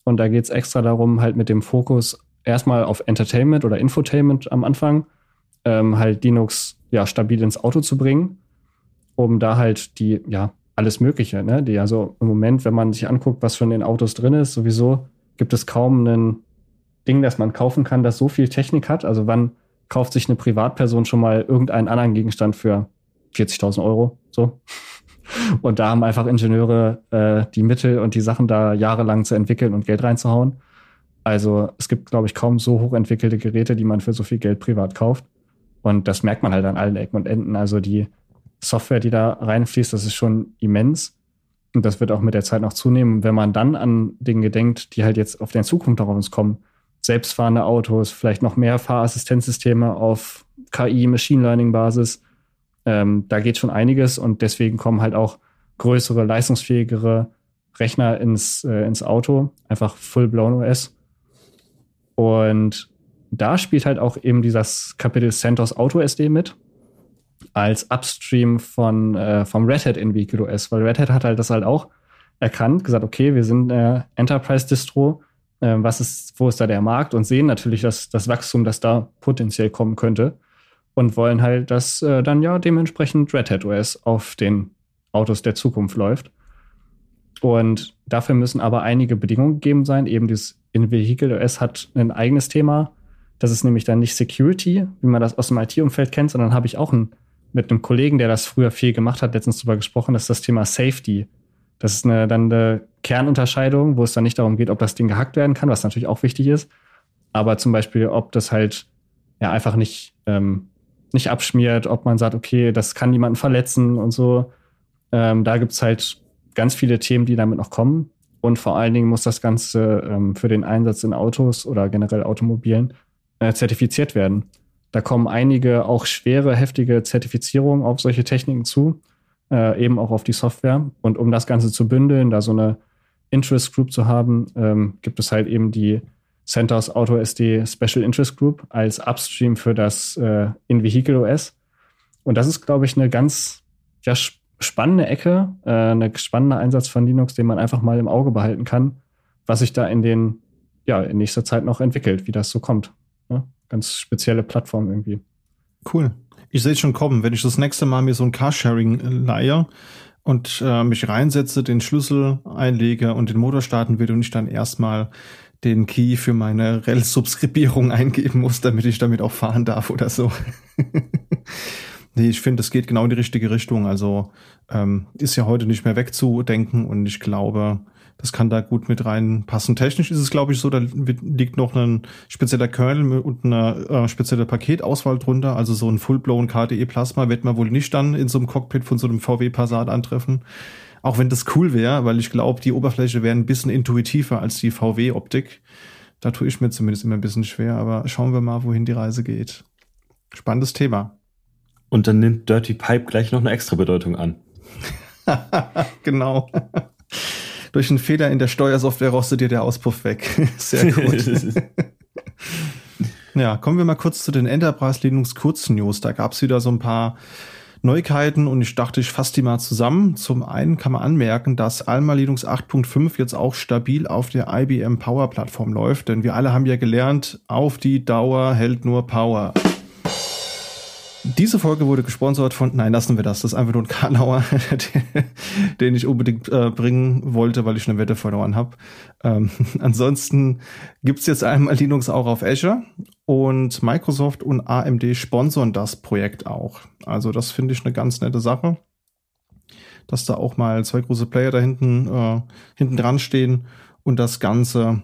Und da geht es extra darum, halt mit dem Fokus erstmal auf Entertainment oder Infotainment am Anfang, ähm, halt Linux ja stabil ins Auto zu bringen, um da halt die ja alles Mögliche, ne? Die also im Moment, wenn man sich anguckt, was schon in Autos drin ist, sowieso gibt es kaum ein Ding, das man kaufen kann, das so viel Technik hat. Also wann kauft sich eine Privatperson schon mal irgendeinen anderen Gegenstand für 40.000 Euro? So. Und da haben einfach Ingenieure äh, die Mittel und die Sachen da jahrelang zu entwickeln und Geld reinzuhauen. Also es gibt, glaube ich, kaum so hochentwickelte Geräte, die man für so viel Geld privat kauft. Und das merkt man halt an allen Ecken und Enden. Also die Software, die da reinfließt, das ist schon immens. Und das wird auch mit der Zeit noch zunehmen. Wenn man dann an Dinge denkt, die halt jetzt auf der Zukunft auf uns kommen, selbstfahrende Autos, vielleicht noch mehr Fahrassistenzsysteme auf KI, Machine Learning Basis, ähm, da geht schon einiges und deswegen kommen halt auch größere, leistungsfähigere Rechner ins, äh, ins Auto, einfach full-blown OS. Und da spielt halt auch eben dieses Kapitel CentOS Auto SD mit als Upstream von äh, vom Red Hat in Vehicle OS, weil Red Hat hat halt das halt auch erkannt, gesagt, okay, wir sind äh, Enterprise Distro, äh, was ist, wo ist da der Markt und sehen natürlich das, das Wachstum, das da potenziell kommen könnte und wollen halt, dass äh, dann ja dementsprechend Red Hat OS auf den Autos der Zukunft läuft. Und dafür müssen aber einige Bedingungen gegeben sein. Eben dieses In-Vehicle OS hat ein eigenes Thema. Das ist nämlich dann nicht Security, wie man das aus dem IT-Umfeld kennt, sondern habe ich auch ein, mit einem Kollegen, der das früher viel gemacht hat, letztens drüber gesprochen, das ist das Thema Safety. Das ist eine, dann eine Kernunterscheidung, wo es dann nicht darum geht, ob das Ding gehackt werden kann, was natürlich auch wichtig ist. Aber zum Beispiel, ob das halt ja einfach nicht ähm, nicht abschmiert, ob man sagt, okay, das kann niemanden verletzen und so. Ähm, da gibt's halt ganz viele Themen, die damit noch kommen. Und vor allen Dingen muss das Ganze ähm, für den Einsatz in Autos oder generell Automobilen äh, zertifiziert werden. Da kommen einige auch schwere, heftige Zertifizierungen auf solche Techniken zu, äh, eben auch auf die Software. Und um das Ganze zu bündeln, da so eine Interest Group zu haben, ähm, gibt es halt eben die CentOS Auto SD Special Interest Group als Upstream für das äh, In-Vehicle OS. Und das ist, glaube ich, eine ganz ja, spannende Ecke, äh, eine spannender Einsatz von Linux, den man einfach mal im Auge behalten kann, was sich da in den, ja, in nächster Zeit noch entwickelt, wie das so kommt. Ganz spezielle Plattform irgendwie. Cool. Ich sehe es schon kommen, wenn ich das nächste Mal mir so ein Carsharing leihe und äh, mich reinsetze, den Schlüssel einlege und den Motor starten will und ich dann erstmal den Key für meine Rel-Subskribierung eingeben muss, damit ich damit auch fahren darf oder so. nee, ich finde, es geht genau in die richtige Richtung. Also ähm, ist ja heute nicht mehr wegzudenken und ich glaube, das kann da gut mit reinpassen. Technisch ist es, glaube ich, so, da liegt noch ein spezieller Kernel und eine äh, spezielle Paketauswahl drunter. Also so ein full-blown KDE Plasma wird man wohl nicht dann in so einem Cockpit von so einem VW Passat antreffen. Auch wenn das cool wäre, weil ich glaube, die Oberfläche wäre ein bisschen intuitiver als die VW-Optik. Da tue ich mir zumindest immer ein bisschen schwer, aber schauen wir mal, wohin die Reise geht. Spannendes Thema. Und dann nimmt Dirty Pipe gleich noch eine extra Bedeutung an. genau. Durch einen Fehler in der Steuersoftware rostet dir der Auspuff weg. Sehr gut. ja, kommen wir mal kurz zu den Enterprise Linux Kurznews. Da gab es wieder so ein paar Neuigkeiten und ich dachte, ich fasse die mal zusammen. Zum einen kann man anmerken, dass Alma Linux 8.5 jetzt auch stabil auf der IBM Power Plattform läuft, denn wir alle haben ja gelernt, auf die Dauer hält nur Power. Diese Folge wurde gesponsert von, nein, lassen wir das. Das ist einfach nur ein Karlauer, den ich unbedingt äh, bringen wollte, weil ich eine Wette verloren habe. Ähm, ansonsten gibt's jetzt einmal Linux auch auf Azure und Microsoft und AMD sponsern das Projekt auch. Also das finde ich eine ganz nette Sache, dass da auch mal zwei große Player da hinten, äh, hinten dran stehen und das Ganze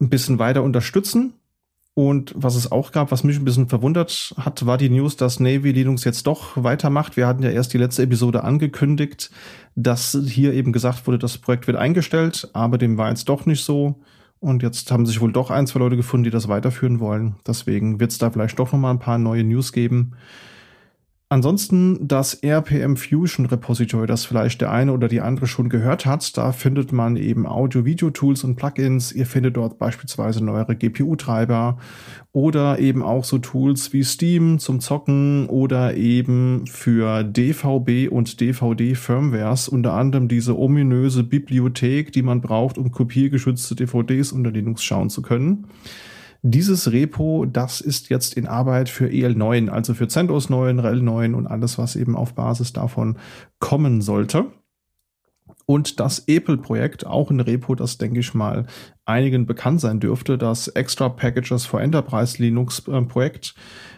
ein bisschen weiter unterstützen. Und was es auch gab, was mich ein bisschen verwundert hat, war die News, dass Navy Linux jetzt doch weitermacht. Wir hatten ja erst die letzte Episode angekündigt, dass hier eben gesagt wurde, das Projekt wird eingestellt, aber dem war jetzt doch nicht so. Und jetzt haben sich wohl doch ein, zwei Leute gefunden, die das weiterführen wollen. Deswegen wird es da vielleicht doch noch mal ein paar neue News geben. Ansonsten das RPM Fusion Repository, das vielleicht der eine oder die andere schon gehört hat, da findet man eben Audio-Video-Tools und Plugins. Ihr findet dort beispielsweise neuere GPU-Treiber oder eben auch so Tools wie Steam zum Zocken oder eben für DVB und DVD-Firmwares, unter anderem diese ominöse Bibliothek, die man braucht, um kopiergeschützte DVDs unter Linux schauen zu können. Dieses Repo, das ist jetzt in Arbeit für EL9, also für CentOS 9, RHEL 9 und alles, was eben auf Basis davon kommen sollte. Und das Apple-Projekt, auch ein Repo, das denke ich mal einigen bekannt sein dürfte, das Extra Packages for Enterprise Linux äh,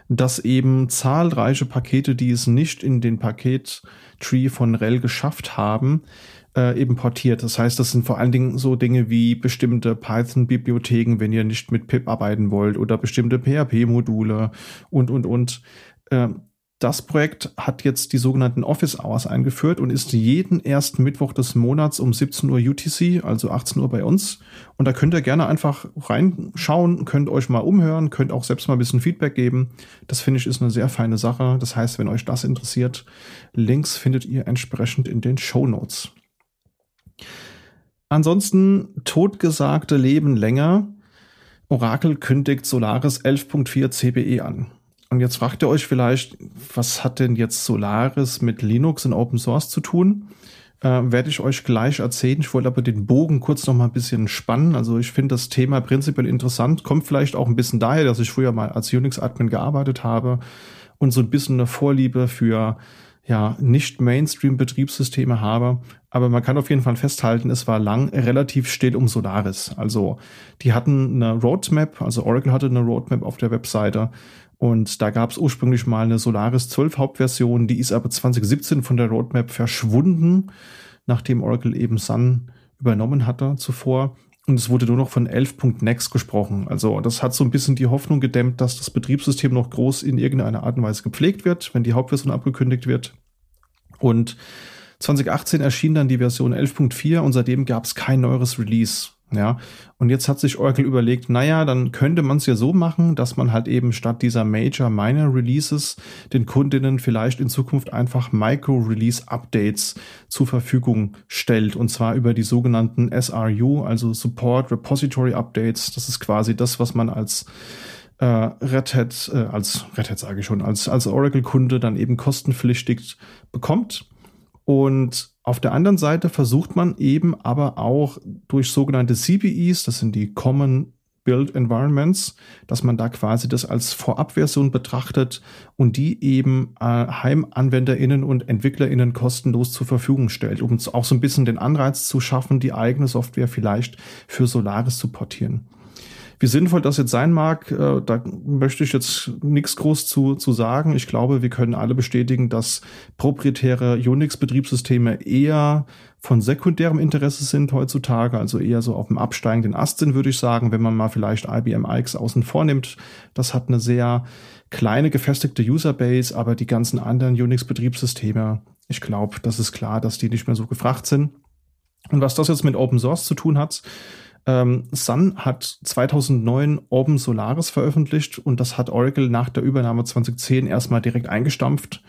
das eben zahlreiche Pakete, die es nicht in den Paket-Tree von RHEL geschafft haben, äh, eben portiert. Das heißt, das sind vor allen Dingen so Dinge wie bestimmte Python-Bibliotheken, wenn ihr nicht mit pip arbeiten wollt oder bestimmte PHP-Module und, und, und. Äh, das Projekt hat jetzt die sogenannten Office Hours eingeführt und ist jeden ersten Mittwoch des Monats um 17 Uhr UTC, also 18 Uhr bei uns. Und da könnt ihr gerne einfach reinschauen, könnt euch mal umhören, könnt auch selbst mal ein bisschen Feedback geben. Das finde ich ist eine sehr feine Sache. Das heißt, wenn euch das interessiert, Links findet ihr entsprechend in den Show Notes. Ansonsten totgesagte Leben länger. Oracle kündigt Solaris 11.4 CBE an. Und jetzt fragt ihr euch vielleicht, was hat denn jetzt Solaris mit Linux und Open Source zu tun? Äh, werde ich euch gleich erzählen. Ich wollte aber den Bogen kurz noch mal ein bisschen spannen. Also ich finde das Thema prinzipiell interessant. Kommt vielleicht auch ein bisschen daher, dass ich früher mal als Unix-Admin gearbeitet habe und so ein bisschen eine Vorliebe für ja, nicht Mainstream-Betriebssysteme habe. Aber man kann auf jeden Fall festhalten, es war lang relativ still um Solaris. Also die hatten eine Roadmap, also Oracle hatte eine Roadmap auf der Webseite und da gab es ursprünglich mal eine Solaris 12 Hauptversion, die ist aber 2017 von der Roadmap verschwunden, nachdem Oracle eben Sun übernommen hatte zuvor. Und es wurde nur noch von 11.next gesprochen. Also das hat so ein bisschen die Hoffnung gedämmt, dass das Betriebssystem noch groß in irgendeiner Art und Weise gepflegt wird, wenn die Hauptversion abgekündigt wird. Und 2018 erschien dann die Version 11.4 und seitdem gab es kein neueres Release. Ja, und jetzt hat sich Oracle überlegt, naja, dann könnte man es ja so machen, dass man halt eben statt dieser Major Minor Releases den Kundinnen vielleicht in Zukunft einfach Micro Release Updates zur Verfügung stellt und zwar über die sogenannten SRU, also Support Repository Updates. Das ist quasi das, was man als äh, Red Hat, äh, als Red Hat sage ich schon, als, als Oracle-Kunde dann eben kostenpflichtig bekommt. Und auf der anderen Seite versucht man eben aber auch durch sogenannte CPEs, das sind die Common Build Environments, dass man da quasi das als Vorabversion betrachtet und die eben äh, HeimanwenderInnen und EntwicklerInnen kostenlos zur Verfügung stellt, um auch so ein bisschen den Anreiz zu schaffen, die eigene Software vielleicht für Solaris zu portieren. Wie sinnvoll das jetzt sein mag, äh, da möchte ich jetzt nichts groß zu, zu sagen. Ich glaube, wir können alle bestätigen, dass proprietäre Unix-Betriebssysteme eher von sekundärem Interesse sind heutzutage, also eher so auf dem absteigenden Ast sind, würde ich sagen, wenn man mal vielleicht IBM X außen vornimmt. Das hat eine sehr kleine gefestigte Userbase, aber die ganzen anderen Unix-Betriebssysteme, ich glaube, das ist klar, dass die nicht mehr so gefragt sind. Und was das jetzt mit Open Source zu tun hat, ähm, Sun hat 2009 Open Solaris veröffentlicht und das hat Oracle nach der Übernahme 2010 erstmal direkt eingestampft.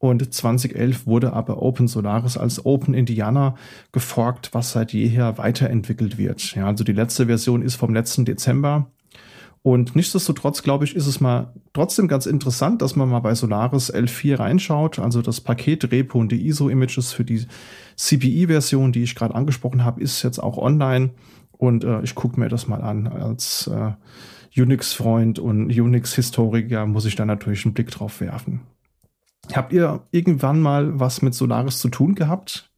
Und 2011 wurde aber Open Solaris als Open Indiana geforkt, was seit jeher weiterentwickelt wird. Ja, also die letzte Version ist vom letzten Dezember. Und nichtsdestotrotz, glaube ich, ist es mal trotzdem ganz interessant, dass man mal bei Solaris L4 reinschaut. Also das Paket Repo und die ISO-Images für die CPI-Version, die ich gerade angesprochen habe, ist jetzt auch online. Und äh, ich gucke mir das mal an. Als äh, Unix-Freund und Unix-Historiker muss ich da natürlich einen Blick drauf werfen. Habt ihr irgendwann mal was mit Solaris zu tun gehabt?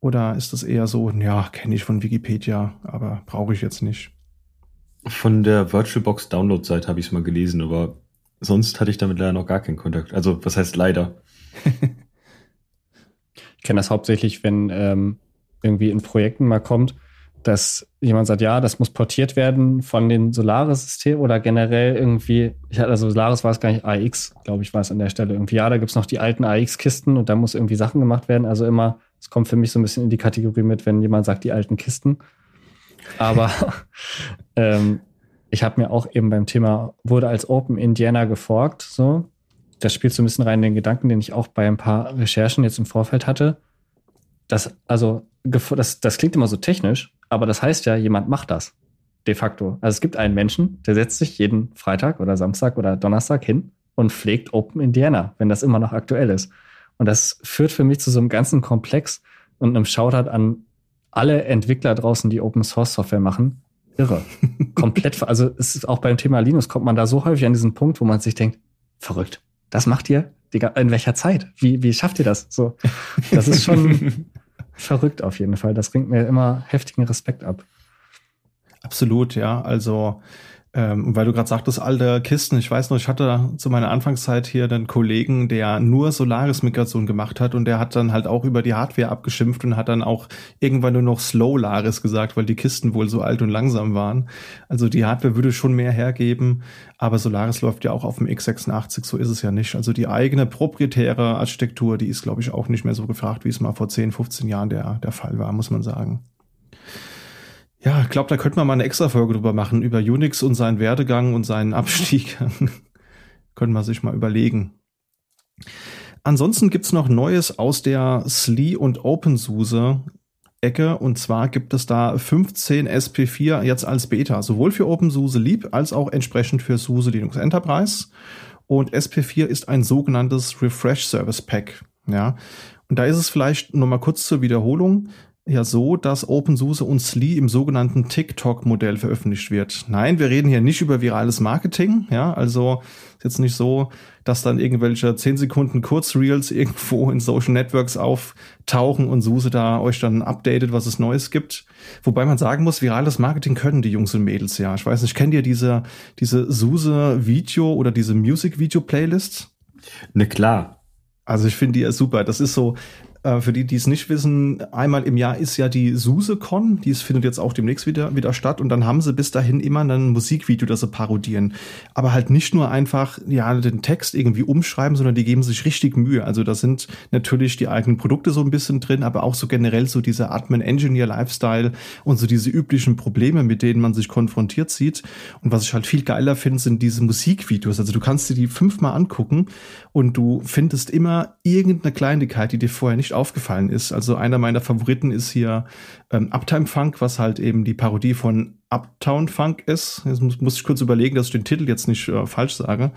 Oder ist das eher so, ja, kenne ich von Wikipedia, aber brauche ich jetzt nicht? Von der VirtualBox Download-Seite habe ich es mal gelesen, aber sonst hatte ich damit leider noch gar keinen Kontakt. Also, was heißt leider? ich kenne das hauptsächlich, wenn ähm, irgendwie in Projekten mal kommt, dass jemand sagt, ja, das muss portiert werden von den Solaris-Systemen oder generell irgendwie, ich hatte also Solaris war es gar nicht AX, glaube ich, war es an der Stelle irgendwie. Ja, da gibt es noch die alten AX-Kisten und da muss irgendwie Sachen gemacht werden. Also immer, es kommt für mich so ein bisschen in die Kategorie mit, wenn jemand sagt, die alten Kisten. Aber ähm, ich habe mir auch eben beim Thema, wurde als Open Indiana geforkt, so. Das spielt so ein bisschen rein in den Gedanken, den ich auch bei ein paar Recherchen jetzt im Vorfeld hatte. Das, also, das, das klingt immer so technisch, aber das heißt ja, jemand macht das. De facto. Also es gibt einen Menschen, der setzt sich jeden Freitag oder Samstag oder Donnerstag hin und pflegt Open Indiana, wenn das immer noch aktuell ist. Und das führt für mich zu so einem ganzen Komplex und einem Shoutout an alle Entwickler draußen, die Open Source Software machen. Irre. Komplett. Also es ist auch beim Thema Linux kommt man da so häufig an diesen Punkt, wo man sich denkt, verrückt. Das macht ihr? In welcher Zeit? Wie, wie schafft ihr das? So. Das ist schon, verrückt auf jeden Fall. Das bringt mir immer heftigen Respekt ab. Absolut, ja. Also ähm, weil du gerade sagtest, alte Kisten, ich weiß noch, ich hatte zu meiner Anfangszeit hier einen Kollegen, der nur Solaris-Migration gemacht hat und der hat dann halt auch über die Hardware abgeschimpft und hat dann auch irgendwann nur noch Slow-Laris gesagt, weil die Kisten wohl so alt und langsam waren. Also die Hardware würde schon mehr hergeben, aber Solaris läuft ja auch auf dem x86, so ist es ja nicht. Also die eigene proprietäre Architektur, die ist, glaube ich, auch nicht mehr so gefragt, wie es mal vor 10, 15 Jahren der, der Fall war, muss man sagen. Ja, ich glaube, da könnte man mal eine extra Folge drüber machen, über Unix und seinen Werdegang und seinen Abstieg. Könnte man sich mal überlegen. Ansonsten gibt's noch Neues aus der SLI und OpenSUSE Ecke und zwar gibt es da 15 SP4 jetzt als Beta, sowohl für OpenSUSE Leap als auch entsprechend für SUSE Linux Enterprise. Und SP4 ist ein sogenanntes Refresh Service Pack. Ja, und da ist es vielleicht noch mal kurz zur Wiederholung ja so, dass OpenSUSE und SLI im sogenannten TikTok-Modell veröffentlicht wird. Nein, wir reden hier nicht über virales Marketing. Ja, also ist jetzt nicht so, dass dann irgendwelche 10 Sekunden Kurzreels irgendwo in Social Networks auftauchen und SUSE da euch dann updatet, was es Neues gibt. Wobei man sagen muss, virales Marketing können die Jungs und Mädels ja. Ich weiß nicht, kennt ihr diese, diese SUSE Video oder diese Music Video Playlist? Ne, klar. Also ich finde die ja super. Das ist so, äh, für die, die es nicht wissen, einmal im Jahr ist ja die SuseCon, die findet jetzt auch demnächst wieder, wieder statt und dann haben sie bis dahin immer ein Musikvideo, das sie parodieren. Aber halt nicht nur einfach, ja, den Text irgendwie umschreiben, sondern die geben sich richtig Mühe. Also da sind natürlich die eigenen Produkte so ein bisschen drin, aber auch so generell so dieser Admin Engineer Lifestyle und so diese üblichen Probleme, mit denen man sich konfrontiert sieht. Und was ich halt viel geiler finde, sind diese Musikvideos. Also du kannst dir die fünfmal angucken und du findest immer irgendeine Kleinigkeit, die dir vorher nicht aufgefallen ist. Also einer meiner Favoriten ist hier ähm, Uptime Funk, was halt eben die Parodie von Uptown Funk ist. Jetzt muss, muss ich kurz überlegen, dass ich den Titel jetzt nicht äh, falsch sage.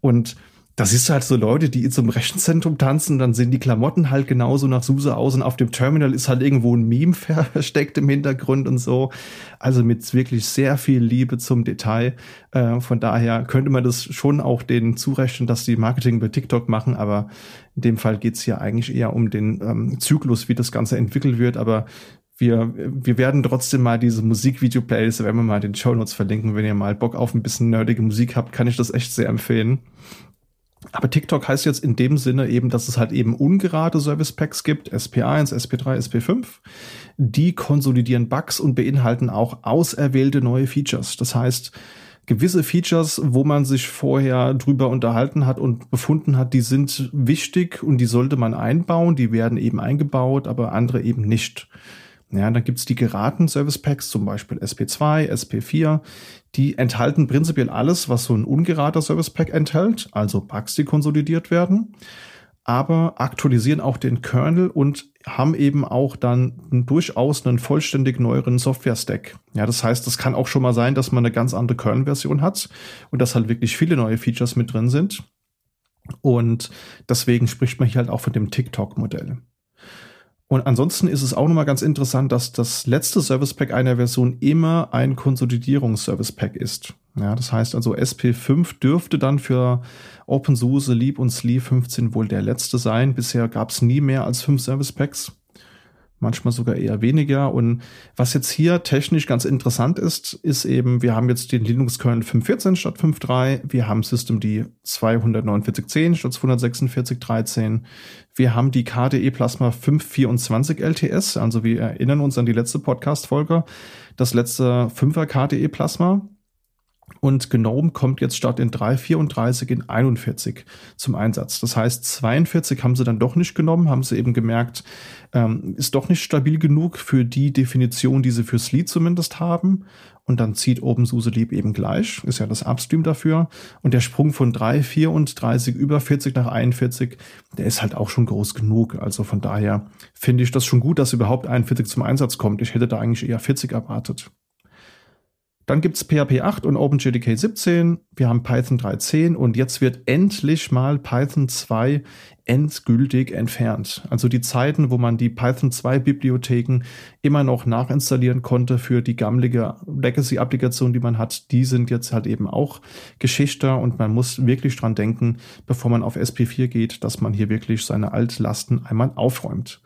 Und da siehst du halt so Leute, die in so einem Rechenzentrum tanzen, dann sehen die Klamotten halt genauso nach Suse aus und auf dem Terminal ist halt irgendwo ein Meme versteckt im Hintergrund und so. Also mit wirklich sehr viel Liebe zum Detail. Äh, von daher könnte man das schon auch denen zurechnen, dass die Marketing bei TikTok machen, aber in dem Fall geht's hier eigentlich eher um den ähm, Zyklus, wie das Ganze entwickelt wird, aber wir, wir werden trotzdem mal diese Musikvideo-Playlist, wenn wir mal den Show Notes verlinken, wenn ihr mal Bock auf ein bisschen nerdige Musik habt, kann ich das echt sehr empfehlen. Aber TikTok heißt jetzt in dem Sinne eben, dass es halt eben ungerade Service Packs gibt, SP1, SP3, SP5. Die konsolidieren Bugs und beinhalten auch auserwählte neue Features. Das heißt, gewisse Features, wo man sich vorher drüber unterhalten hat und befunden hat, die sind wichtig und die sollte man einbauen. Die werden eben eingebaut, aber andere eben nicht. Ja, dann gibt's die geraten Service Packs, zum Beispiel SP2, SP4. Die enthalten prinzipiell alles, was so ein ungerader Service Pack enthält, also Bugs, die konsolidiert werden, aber aktualisieren auch den Kernel und haben eben auch dann durchaus einen vollständig neueren Software-Stack. Ja, das heißt, das kann auch schon mal sein, dass man eine ganz andere Kernel-Version hat und dass halt wirklich viele neue Features mit drin sind. Und deswegen spricht man hier halt auch von dem TikTok-Modell. Und ansonsten ist es auch nochmal ganz interessant, dass das letzte Service Pack einer Version immer ein Konsolidierungs-Service Pack ist. Ja, das heißt also SP5 dürfte dann für OpenSUSE, Leap und Sleeve 15 wohl der letzte sein. Bisher gab es nie mehr als fünf Service Packs manchmal sogar eher weniger. Und was jetzt hier technisch ganz interessant ist, ist eben, wir haben jetzt den Linux-Kernel 5.14 statt 5.3, wir haben Systemd 249.10 statt 246.13, wir haben die KDE Plasma 524 LTS, also wir erinnern uns an die letzte Podcast-Folge, das letzte 5er KDE Plasma, und GNOME kommt jetzt statt in 334 in 41 zum Einsatz. Das heißt, 42 haben sie dann doch nicht genommen, haben sie eben gemerkt, ähm, ist doch nicht stabil genug für die Definition, die sie fürs Lied zumindest haben. Und dann zieht OpenSUSE Leap eben gleich, ist ja das Upstream dafür. Und der Sprung von 3, 34 über 40 nach 41, der ist halt auch schon groß genug. Also von daher finde ich das schon gut, dass überhaupt 41 zum Einsatz kommt. Ich hätte da eigentlich eher 40 erwartet. Dann gibt's PHP 8 und OpenJDK 17. Wir haben Python 3.10 und jetzt wird endlich mal Python 2 endgültig entfernt. Also die Zeiten, wo man die Python 2 Bibliotheken immer noch nachinstallieren konnte für die gammelige Legacy-Applikation, die man hat, die sind jetzt halt eben auch Geschichte und man muss wirklich dran denken, bevor man auf SP4 geht, dass man hier wirklich seine Altlasten einmal aufräumt.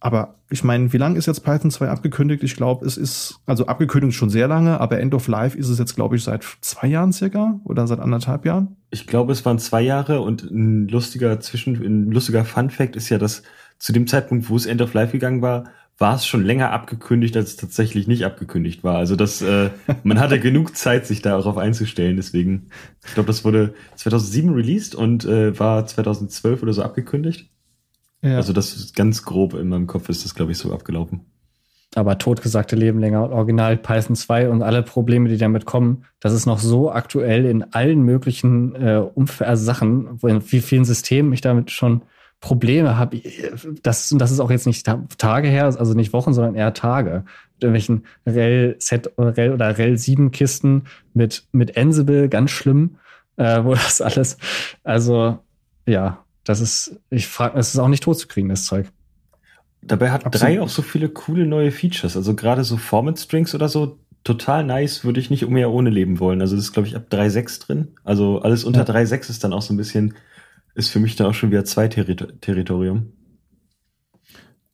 Aber ich meine, wie lange ist jetzt Python 2 abgekündigt? Ich glaube, es ist, also abgekündigt schon sehr lange, aber End of Life ist es jetzt, glaube ich, seit zwei Jahren circa oder seit anderthalb Jahren. Ich glaube, es waren zwei Jahre und ein lustiger Zwischen, ein lustiger Fun Fact ist ja, dass zu dem Zeitpunkt, wo es End of Life gegangen war, war es schon länger abgekündigt, als es tatsächlich nicht abgekündigt war. Also das, äh, man hatte genug Zeit, sich darauf einzustellen. Deswegen, ich glaube, das wurde 2007 released und äh, war 2012 oder so abgekündigt. Ja. Also das ist ganz grob in meinem Kopf ist das, glaube ich, so abgelaufen. Aber totgesagte Leben länger und Original Python 2 und alle Probleme, die damit kommen, das ist noch so aktuell in allen möglichen äh, Umf also Sachen, in wie vielen Systemen ich damit schon Probleme habe. Das, das ist auch jetzt nicht Tage her, also nicht Wochen, sondern eher Tage. Mit irgendwelchen REL-Set REL oder REL-7-Kisten mit, mit Ansible, ganz schlimm, äh, wo das alles, also ja, das ist, ich frage, es ist auch nicht tot zu kriegen, das Zeug. Dabei hat Absolut. drei auch so viele coole neue Features. Also gerade so Format Strings oder so, total nice, würde ich nicht mehr ohne leben wollen. Also das ist, glaube ich, ab 3.6 drin. Also alles unter ja. 3.6 ist dann auch so ein bisschen, ist für mich dann auch schon wieder zwei Territorium.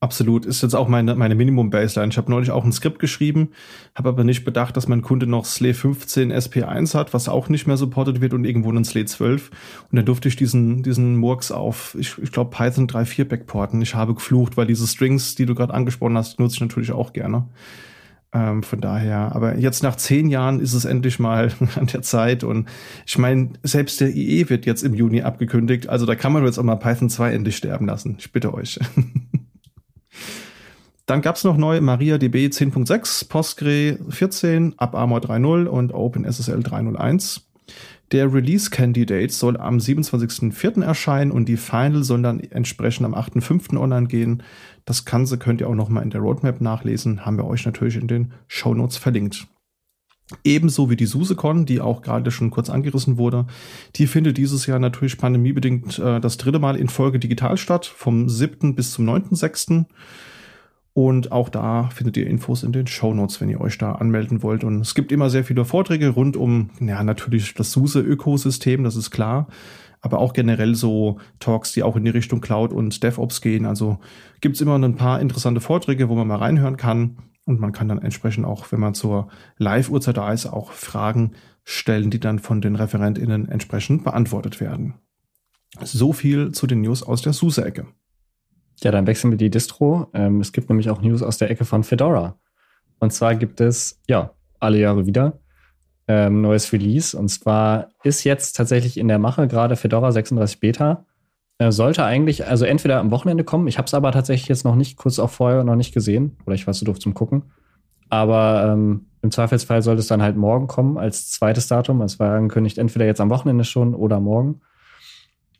Absolut, ist jetzt auch meine, meine Minimum-Baseline. Ich habe neulich auch ein Skript geschrieben, habe aber nicht bedacht, dass mein Kunde noch SLE 15 SP1 hat, was auch nicht mehr supportet wird und irgendwo einen SLE 12. Und dann durfte ich diesen, diesen Murks auf, ich, ich glaube, Python 3.4 backporten. Ich habe geflucht, weil diese Strings, die du gerade angesprochen hast, nutze ich natürlich auch gerne. Ähm, von daher, aber jetzt nach zehn Jahren ist es endlich mal an der Zeit. Und ich meine, selbst der IE wird jetzt im Juni abgekündigt. Also da kann man jetzt auch mal Python 2 endlich sterben lassen. Ich bitte euch. Dann gab es noch neu MariaDB 10.6, Postgre 14, AppArmor 3.0 und OpenSSL 3.0.1. Der Release Candidate soll am 27.04. erscheinen und die Final soll dann entsprechend am 8.05. online gehen. Das Ganze könnt ihr auch noch mal in der Roadmap nachlesen, haben wir euch natürlich in den Show Notes verlinkt. Ebenso wie die SuseCon, die auch gerade schon kurz angerissen wurde. Die findet dieses Jahr natürlich pandemiebedingt äh, das dritte Mal in Folge digital statt, vom 7. bis zum 9.6. Und auch da findet ihr Infos in den Show Notes, wenn ihr euch da anmelden wollt. Und es gibt immer sehr viele Vorträge rund um, ja, natürlich das SUSE-Ökosystem, das ist klar. Aber auch generell so Talks, die auch in die Richtung Cloud und DevOps gehen. Also gibt's immer ein paar interessante Vorträge, wo man mal reinhören kann. Und man kann dann entsprechend auch, wenn man zur Live-Uhrzeit da ist, auch Fragen stellen, die dann von den ReferentInnen entsprechend beantwortet werden. So viel zu den News aus der SUSE-Ecke. Ja, dann wechseln wir die Distro. Ähm, es gibt nämlich auch News aus der Ecke von Fedora. Und zwar gibt es, ja, alle Jahre wieder ähm, neues Release. Und zwar ist jetzt tatsächlich in der Mache gerade Fedora 36 Beta. Äh, sollte eigentlich, also entweder am Wochenende kommen. Ich habe es aber tatsächlich jetzt noch nicht, kurz auch vorher noch nicht gesehen. Oder ich war zu doof zum Gucken. Aber ähm, im Zweifelsfall sollte es dann halt morgen kommen als zweites Datum. Es war angekündigt, entweder jetzt am Wochenende schon oder morgen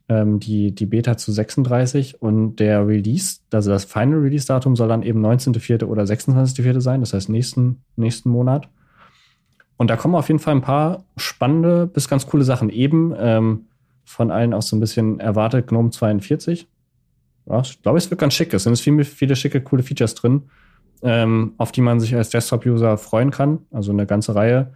ähm, die, die Beta zu 36 und der Release, also das Final Release-Datum soll dann eben 19.04. oder 26.04. sein, das heißt nächsten, nächsten Monat. Und da kommen auf jeden Fall ein paar spannende bis ganz coole Sachen. Eben ähm, von allen auch so ein bisschen erwartet GNOME 42. Ja, ich glaube, es wird ganz schick. Es sind viele, viele schicke, coole Features drin, ähm, auf die man sich als Desktop-User freuen kann. Also eine ganze Reihe,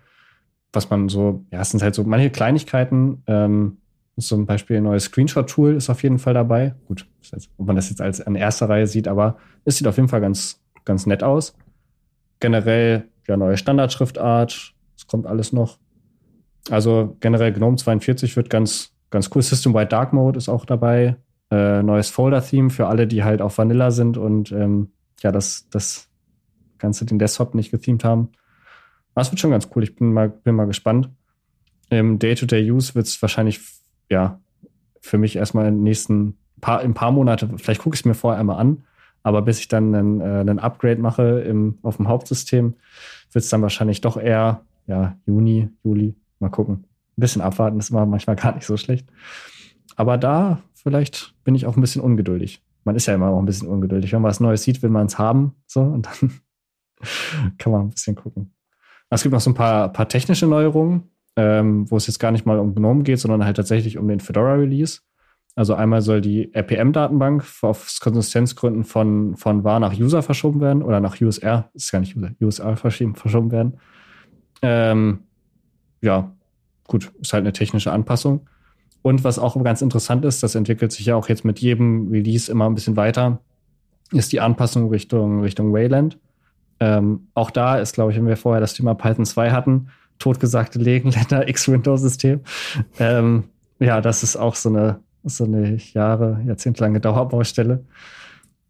was man so, ja, es sind halt so manche Kleinigkeiten, ähm, zum Beispiel ein neues Screenshot-Tool ist auf jeden Fall dabei. Gut, ob man das jetzt als an erster Reihe sieht, aber es sieht auf jeden Fall ganz, ganz nett aus. Generell ja neue Standardschriftart, es kommt alles noch. Also generell GNOME 42 wird ganz, ganz cool. System-wide Dark Mode ist auch dabei. Äh, neues Folder-Theme für alle, die halt auf Vanilla sind und ähm, ja, das, das Ganze den Desktop nicht gethemed haben. Das wird schon ganz cool. Ich bin mal, bin mal gespannt. Im Day-to-Day-Use wird es wahrscheinlich ja, für mich erstmal in den nächsten paar, in paar Monate, vielleicht gucke ich es mir vorher einmal an, aber bis ich dann einen, äh, einen Upgrade mache im, auf dem Hauptsystem, wird es dann wahrscheinlich doch eher, ja, Juni, Juli, mal gucken. Ein bisschen abwarten ist manchmal gar nicht so schlecht. Aber da vielleicht bin ich auch ein bisschen ungeduldig. Man ist ja immer auch ein bisschen ungeduldig. Wenn man was Neues sieht, will man es haben. So, und dann kann man ein bisschen gucken. Es gibt noch so ein paar, paar technische Neuerungen ähm, wo es jetzt gar nicht mal um GNOME geht, sondern halt tatsächlich um den Fedora-Release. Also einmal soll die RPM-Datenbank aus Konsistenzgründen von, von var nach user verschoben werden oder nach USR, ist gar nicht user, USR verschoben, verschoben werden. Ähm, ja, gut, ist halt eine technische Anpassung. Und was auch ganz interessant ist, das entwickelt sich ja auch jetzt mit jedem Release immer ein bisschen weiter. ist die Anpassung Richtung, Richtung Wayland. Ähm, auch da ist, glaube ich, wenn wir vorher das Thema Python 2 hatten, totgesagte Legenländer X-Window-System. Ähm, ja, das ist auch so eine, so eine Jahre, jahrzehntelange Dauerbaustelle.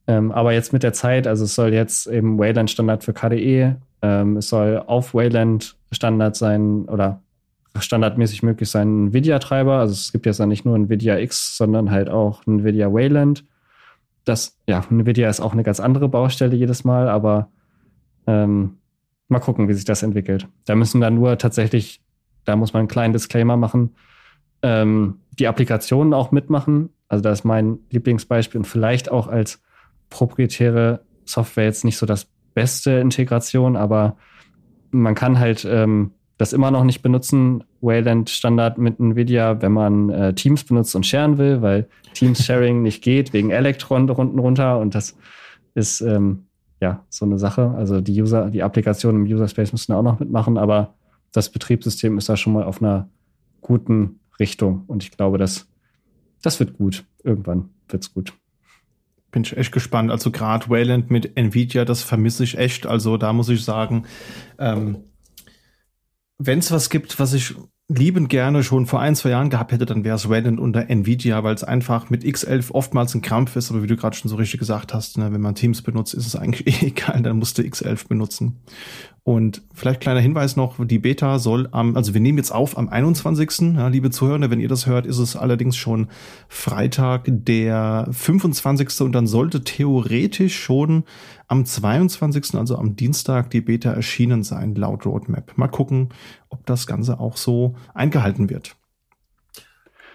Ähm, aber jetzt mit der Zeit, also es soll jetzt eben Wayland-Standard für KDE, ähm, es soll auf Wayland Standard sein oder standardmäßig möglich sein NVIDIA-Treiber. Also es gibt jetzt ja nicht nur NVIDIA X, sondern halt auch NVIDIA Wayland. Das, ja, NVIDIA ist auch eine ganz andere Baustelle jedes Mal, aber ähm, mal gucken, wie sich das entwickelt. Da müssen dann nur tatsächlich, da muss man einen kleinen Disclaimer machen, ähm, die Applikationen auch mitmachen. Also das ist mein Lieblingsbeispiel und vielleicht auch als proprietäre Software jetzt nicht so das beste Integration, aber man kann halt ähm, das immer noch nicht benutzen, Wayland Standard mit NVIDIA, wenn man äh, Teams benutzt und sharen will, weil Teams Sharing nicht geht wegen Electron unten runter und das ist ähm, ja so eine Sache. Also die User, die Applikationen im User Space müssen auch noch mitmachen, aber das Betriebssystem ist da schon mal auf einer guten Richtung und ich glaube, das, das wird gut. Irgendwann wird's gut bin ich echt gespannt. Also gerade Wayland mit Nvidia, das vermisse ich echt. Also da muss ich sagen, ähm, wenn es was gibt, was ich liebend gerne schon vor ein, zwei Jahren gehabt hätte, dann wäre es Wayland unter Nvidia, weil es einfach mit X11 oftmals ein Krampf ist, aber wie du gerade schon so richtig gesagt hast, ne, wenn man Teams benutzt, ist es eigentlich eh egal, dann musst du X11 benutzen. Und vielleicht kleiner Hinweis noch, die Beta soll am, also wir nehmen jetzt auf am 21. Ja, liebe Zuhörer, wenn ihr das hört, ist es allerdings schon Freitag der 25. und dann sollte theoretisch schon am 22., also am Dienstag, die Beta erschienen sein, laut Roadmap. Mal gucken, ob das Ganze auch so eingehalten wird.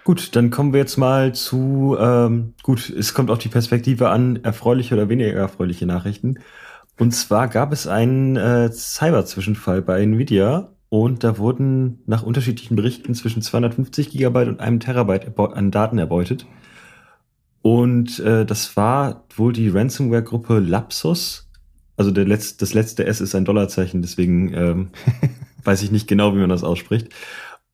Gut, dann kommen wir jetzt mal zu, ähm, gut, es kommt auf die Perspektive an, erfreuliche oder weniger erfreuliche Nachrichten. Und zwar gab es einen äh, Cyber-Zwischenfall bei Nvidia und da wurden nach unterschiedlichen Berichten zwischen 250 Gigabyte und einem Terabyte an Daten erbeutet. Und äh, das war wohl die Ransomware-Gruppe Lapsus. Also der Letz-, das letzte S ist ein Dollarzeichen, deswegen ähm, weiß ich nicht genau, wie man das ausspricht.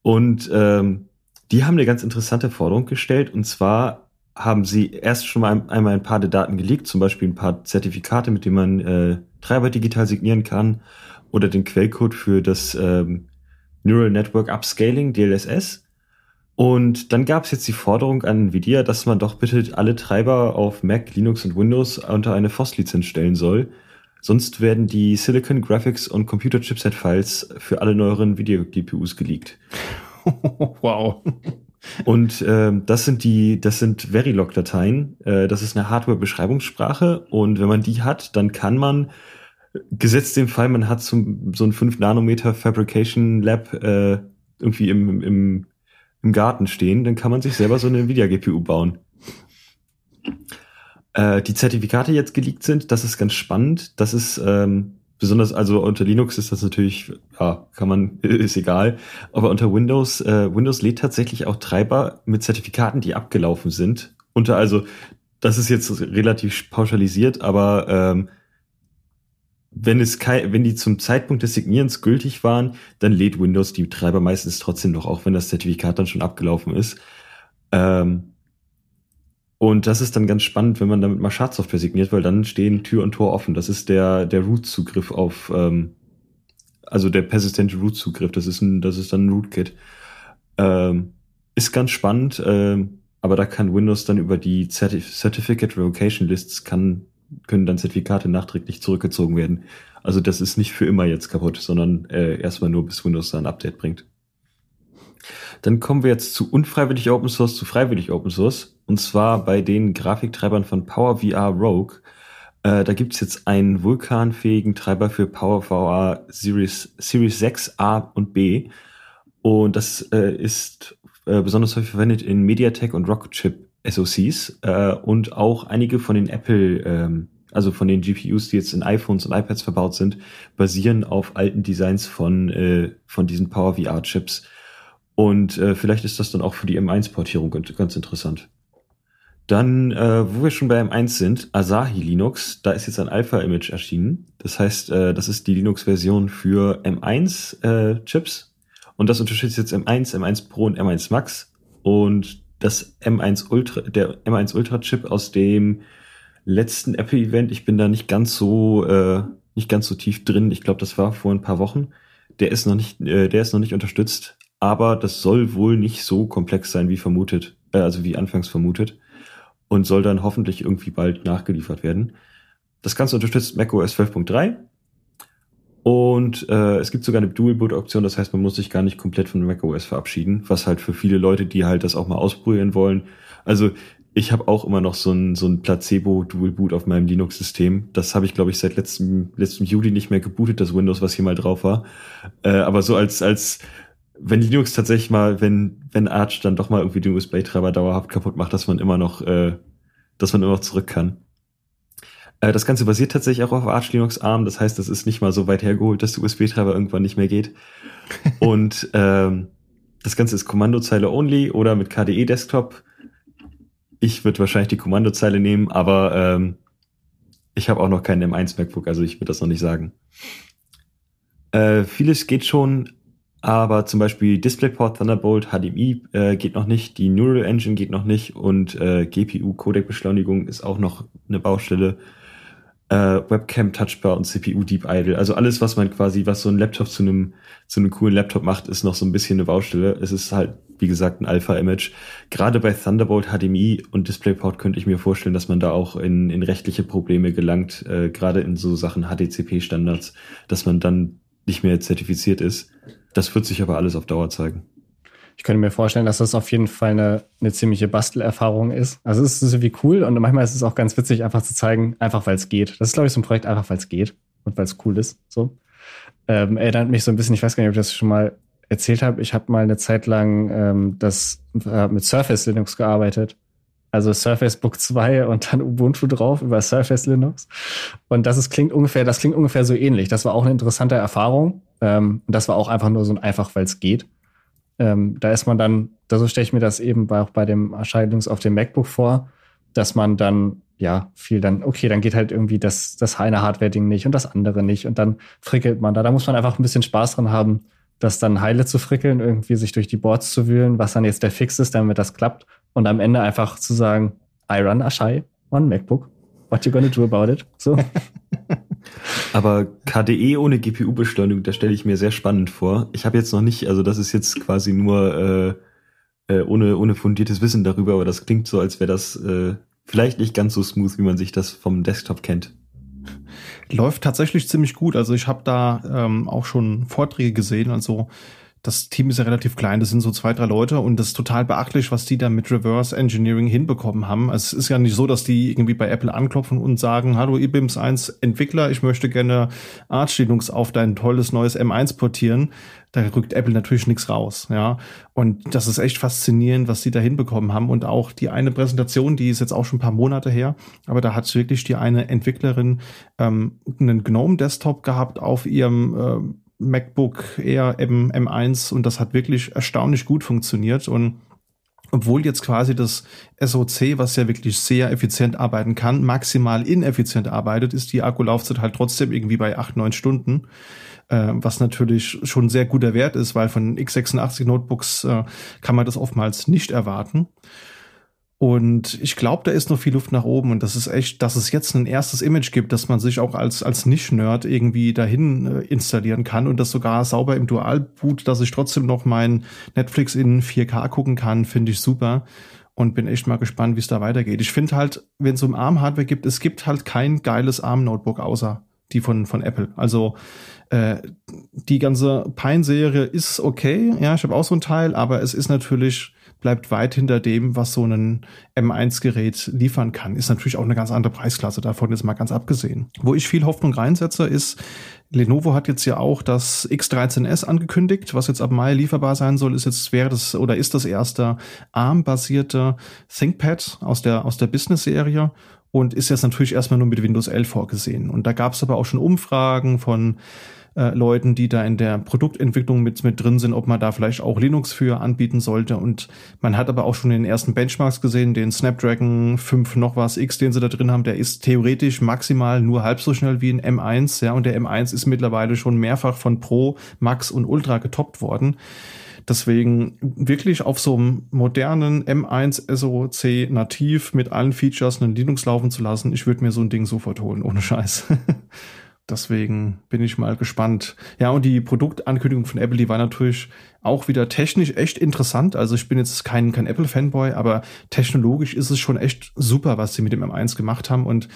Und ähm, die haben eine ganz interessante Forderung gestellt. Und zwar haben sie erst schon mal einmal ein paar der Daten geleakt, zum Beispiel ein paar Zertifikate, mit denen man äh, Treiber digital signieren kann oder den Quellcode für das ähm, Neural Network Upscaling, DLSS. Und dann gab es jetzt die Forderung an Nvidia, dass man doch bitte alle Treiber auf Mac, Linux und Windows unter eine FOSS-Lizenz stellen soll. Sonst werden die Silicon Graphics und Computer Chipset Files für alle neueren Video-GPUs geleakt. wow. Und ähm, das sind die, das sind Verilog-Dateien. Äh, das ist eine Hardware-Beschreibungssprache. Und wenn man die hat, dann kann man, gesetzt dem Fall, man hat so, so ein 5 Nanometer Fabrication Lab äh, irgendwie im, im, im Garten stehen, dann kann man sich selber so eine Nvidia-GPU bauen. Äh, die Zertifikate jetzt geleakt sind, das ist ganz spannend. Das ist ähm, besonders, also unter Linux ist das natürlich, ja, kann man, ist egal. Aber unter Windows, äh, Windows lädt tatsächlich auch Treiber mit Zertifikaten, die abgelaufen sind. Unter, also, das ist jetzt relativ pauschalisiert, aber ähm, wenn es kein, wenn die zum Zeitpunkt des Signierens gültig waren, dann lädt Windows die Treiber meistens trotzdem noch, auch wenn das Zertifikat dann schon abgelaufen ist. Ähm, und das ist dann ganz spannend, wenn man damit mal Schadsoftware signiert, weil dann stehen Tür und Tor offen. Das ist der, der Root-Zugriff auf, ähm, also der persistente Root-Zugriff. Das ist ein, das ist dann ein Rootkit. Ähm, ist ganz spannend, ähm, aber da kann Windows dann über die Certif Certificate Revocation Lists kann, können dann Zertifikate nachträglich zurückgezogen werden. Also das ist nicht für immer jetzt kaputt, sondern äh, erstmal nur bis Windows da ein Update bringt. Dann kommen wir jetzt zu unfreiwillig Open Source, zu freiwillig Open Source. Und zwar bei den Grafiktreibern von PowerVR Rogue. Äh, da gibt's jetzt einen vulkanfähigen Treiber für PowerVR Series, Series 6 A und B. Und das äh, ist äh, besonders häufig verwendet in MediaTek und Rocketchip SoCs äh, und auch einige von den Apple, ähm, also von den GPUs, die jetzt in iPhones und iPads verbaut sind, basieren auf alten Designs von, äh, von diesen PowerVR-Chips. Und äh, vielleicht ist das dann auch für die M1-Portierung ganz interessant. Dann, äh, wo wir schon bei M1 sind, Asahi Linux, da ist jetzt ein Alpha-Image erschienen. Das heißt, äh, das ist die Linux-Version für M1-Chips. Äh, und das unterstützt jetzt M1, M1 Pro und M1 Max. Und das M1 Ultra, der M1 Ultra Chip aus dem letzten Apple-Event. Ich bin da nicht ganz so, äh, nicht ganz so tief drin. Ich glaube, das war vor ein paar Wochen. Der ist noch nicht, äh, der ist noch nicht unterstützt, aber das soll wohl nicht so komplex sein wie vermutet, äh, also wie anfangs vermutet und soll dann hoffentlich irgendwie bald nachgeliefert werden. Das Ganze unterstützt macOS 12.3 und äh, es gibt sogar eine Dual-Boot-Option, das heißt, man muss sich gar nicht komplett von macOS verabschieden, was halt für viele Leute, die halt das auch mal ausprobieren wollen. Also ich habe auch immer noch so ein, so ein Placebo-Dual-Boot auf meinem Linux-System. Das habe ich, glaube ich, seit letztem, letztem Juli nicht mehr gebootet, das Windows, was hier mal drauf war. Äh, aber so als, als wenn Linux tatsächlich mal, wenn, wenn Arch dann doch mal irgendwie den USB-Treiber dauerhaft kaputt macht, dass man immer noch, äh, dass man immer noch zurück kann. Äh, das Ganze basiert tatsächlich auch auf Arch Linux ARM, das heißt, das ist nicht mal so weit hergeholt, dass der USB-Treiber irgendwann nicht mehr geht. Und ähm, das Ganze ist Kommandozeile only oder mit KDE Desktop. Ich würde wahrscheinlich die Kommandozeile nehmen, aber ähm, ich habe auch noch keinen M1 MacBook, also ich würde das noch nicht sagen. Äh, vieles geht schon, aber zum Beispiel DisplayPort Thunderbolt HDMI äh, geht noch nicht, die Neural Engine geht noch nicht und äh, GPU Codec Beschleunigung ist auch noch eine Baustelle äh, Webcam Touchbar und CPU Deep Idle. Also alles, was man quasi, was so ein Laptop zu einem zu einem coolen Laptop macht, ist noch so ein bisschen eine Baustelle. Es ist halt, wie gesagt, ein Alpha-Image. Gerade bei Thunderbolt HDMI und DisplayPort könnte ich mir vorstellen, dass man da auch in, in rechtliche Probleme gelangt, äh, gerade in so Sachen HDCP-Standards, dass man dann nicht mehr zertifiziert ist. Das wird sich aber alles auf Dauer zeigen ich könnte mir vorstellen, dass das auf jeden Fall eine, eine ziemliche Bastelerfahrung ist. Also es ist irgendwie cool und manchmal ist es auch ganz witzig, einfach zu zeigen, einfach weil es geht. Das ist, glaube ich, so ein Projekt, einfach weil es geht und weil es cool ist. So. Ähm, erinnert mich so ein bisschen, ich weiß gar nicht, ob ich das schon mal erzählt habe. Ich habe mal eine Zeit lang ähm, das äh, mit Surface Linux gearbeitet. Also Surface Book 2 und dann Ubuntu drauf über Surface Linux. Und das ist, klingt ungefähr, das klingt ungefähr so ähnlich. Das war auch eine interessante Erfahrung. Ähm, und das war auch einfach nur so ein einfach, weil es geht ähm, da ist man dann, da so stelle ich mir das eben bei, auch bei dem Erscheinungs auf dem MacBook vor, dass man dann ja viel dann, okay, dann geht halt irgendwie das, das eine Hardware-Ding nicht und das andere nicht und dann frickelt man da. Da muss man einfach ein bisschen Spaß dran haben, das dann heile zu frickeln, irgendwie sich durch die Boards zu wühlen, was dann jetzt der Fix ist, damit das klappt und am Ende einfach zu sagen, I run Ashai on MacBook. What you gonna do about it? So. Aber KDE ohne GPU-Beschleunigung, da stelle ich mir sehr spannend vor. Ich habe jetzt noch nicht, also das ist jetzt quasi nur äh, äh, ohne, ohne fundiertes Wissen darüber, aber das klingt so, als wäre das äh, vielleicht nicht ganz so smooth, wie man sich das vom Desktop kennt. Läuft tatsächlich ziemlich gut. Also ich habe da ähm, auch schon Vorträge gesehen. Also das Team ist ja relativ klein, das sind so zwei, drei Leute und das ist total beachtlich, was die da mit Reverse Engineering hinbekommen haben. Also es ist ja nicht so, dass die irgendwie bei Apple anklopfen und sagen, hallo IBIMS 1 Entwickler, ich möchte gerne Arch Linux auf dein tolles neues M1 portieren. Da rückt Apple natürlich nichts raus, ja. Und das ist echt faszinierend, was die da hinbekommen haben. Und auch die eine Präsentation, die ist jetzt auch schon ein paar Monate her, aber da hat wirklich die eine Entwicklerin ähm, einen GNOME Desktop gehabt auf ihrem äh, MacBook Air M, M1 und das hat wirklich erstaunlich gut funktioniert und obwohl jetzt quasi das SoC, was ja wirklich sehr effizient arbeiten kann, maximal ineffizient arbeitet, ist die Akkulaufzeit halt trotzdem irgendwie bei acht neun Stunden, äh, was natürlich schon sehr guter Wert ist, weil von x86 Notebooks äh, kann man das oftmals nicht erwarten. Und ich glaube, da ist noch viel Luft nach oben und das ist echt, dass es jetzt ein erstes Image gibt, dass man sich auch als, als Nicht-Nerd irgendwie dahin äh, installieren kann und das sogar sauber im Dual-Boot, dass ich trotzdem noch mein Netflix in 4K gucken kann, finde ich super und bin echt mal gespannt, wie es da weitergeht. Ich finde halt, wenn es um ARM-Hardware gibt, es gibt halt kein geiles ARM-Notebook außer die von, von Apple. Also äh, die ganze Pine-Serie ist okay, ja, ich habe auch so ein Teil, aber es ist natürlich bleibt weit hinter dem, was so ein M1-Gerät liefern kann. Ist natürlich auch eine ganz andere Preisklasse, davon ist mal ganz abgesehen. Wo ich viel Hoffnung reinsetze, ist, Lenovo hat jetzt ja auch das X13S angekündigt, was jetzt ab Mai lieferbar sein soll, ist jetzt, wäre das oder ist das erste ARM-basierte ThinkPad aus der, aus der Business-Serie und ist jetzt natürlich erstmal nur mit Windows 11 vorgesehen. Und da gab es aber auch schon Umfragen von äh, Leuten, die da in der Produktentwicklung mit, mit drin sind, ob man da vielleicht auch Linux für anbieten sollte. Und man hat aber auch schon den ersten Benchmarks gesehen, den Snapdragon 5 noch was X, den sie da drin haben, der ist theoretisch maximal nur halb so schnell wie ein M1, ja, und der M1 ist mittlerweile schon mehrfach von Pro, Max und Ultra getoppt worden. Deswegen wirklich auf so einem modernen M1 SoC nativ mit allen Features einen Linux laufen zu lassen, ich würde mir so ein Ding sofort holen, ohne Scheiß. Deswegen bin ich mal gespannt. Ja, und die Produktankündigung von Apple, die war natürlich auch wieder technisch echt interessant. Also ich bin jetzt kein, kein Apple-Fanboy, aber technologisch ist es schon echt super, was sie mit dem M1 gemacht haben. Und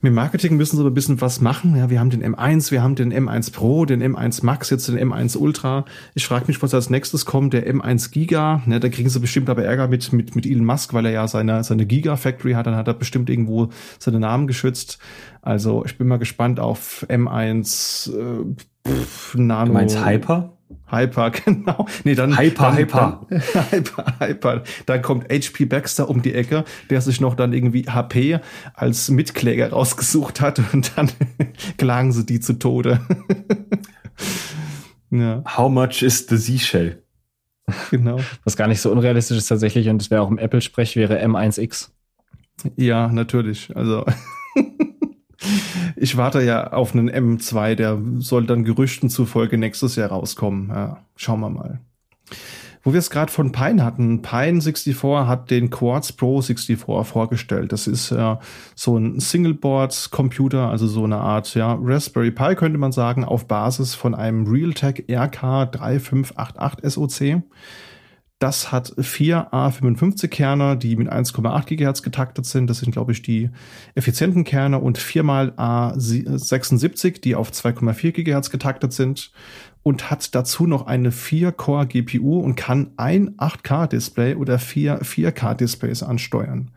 mit Marketing müssen sie aber ein bisschen was machen. Ja, wir haben den M1, wir haben den M1 Pro, den M1 Max, jetzt den M1 Ultra. Ich frage mich, was als nächstes kommt, der M1 Giga. Ne, da kriegen sie bestimmt aber Ärger mit, mit, mit Elon Musk, weil er ja seine, seine Giga Factory hat. Dann hat er bestimmt irgendwo seine Namen geschützt. Also ich bin mal gespannt auf M1 äh, pff, Nano. Du meinst Hyper? Hyper, genau. Nee, dann Hyper, dann, Hyper. Dann, Hyper, Hyper. Dann kommt HP Baxter um die Ecke, der sich noch dann irgendwie HP als Mitkläger rausgesucht hat und dann klagen sie die zu Tode. ja. How much is the Seashell? Genau. Was gar nicht so unrealistisch ist tatsächlich und es wäre auch im Apple-Sprech wäre M1X. Ja, natürlich. Also ich warte ja auf einen M2, der soll dann Gerüchten zufolge nächstes Jahr rauskommen. Ja, schauen wir mal. Wo wir es gerade von Pine hatten, Pine 64 hat den Quartz Pro 64 vorgestellt. Das ist äh, so ein Singleboard-Computer, also so eine Art ja, Raspberry Pi könnte man sagen, auf Basis von einem Realtek RK 3588 SoC. Das hat vier A55-Kerne, die mit 1,8 Gigahertz getaktet sind. Das sind, glaube ich, die effizienten Kerne und viermal A76, die auf 2,4 Gigahertz getaktet sind. Und hat dazu noch eine 4-Core-GPU und kann ein 8K-Display oder vier 4K-Displays ansteuern.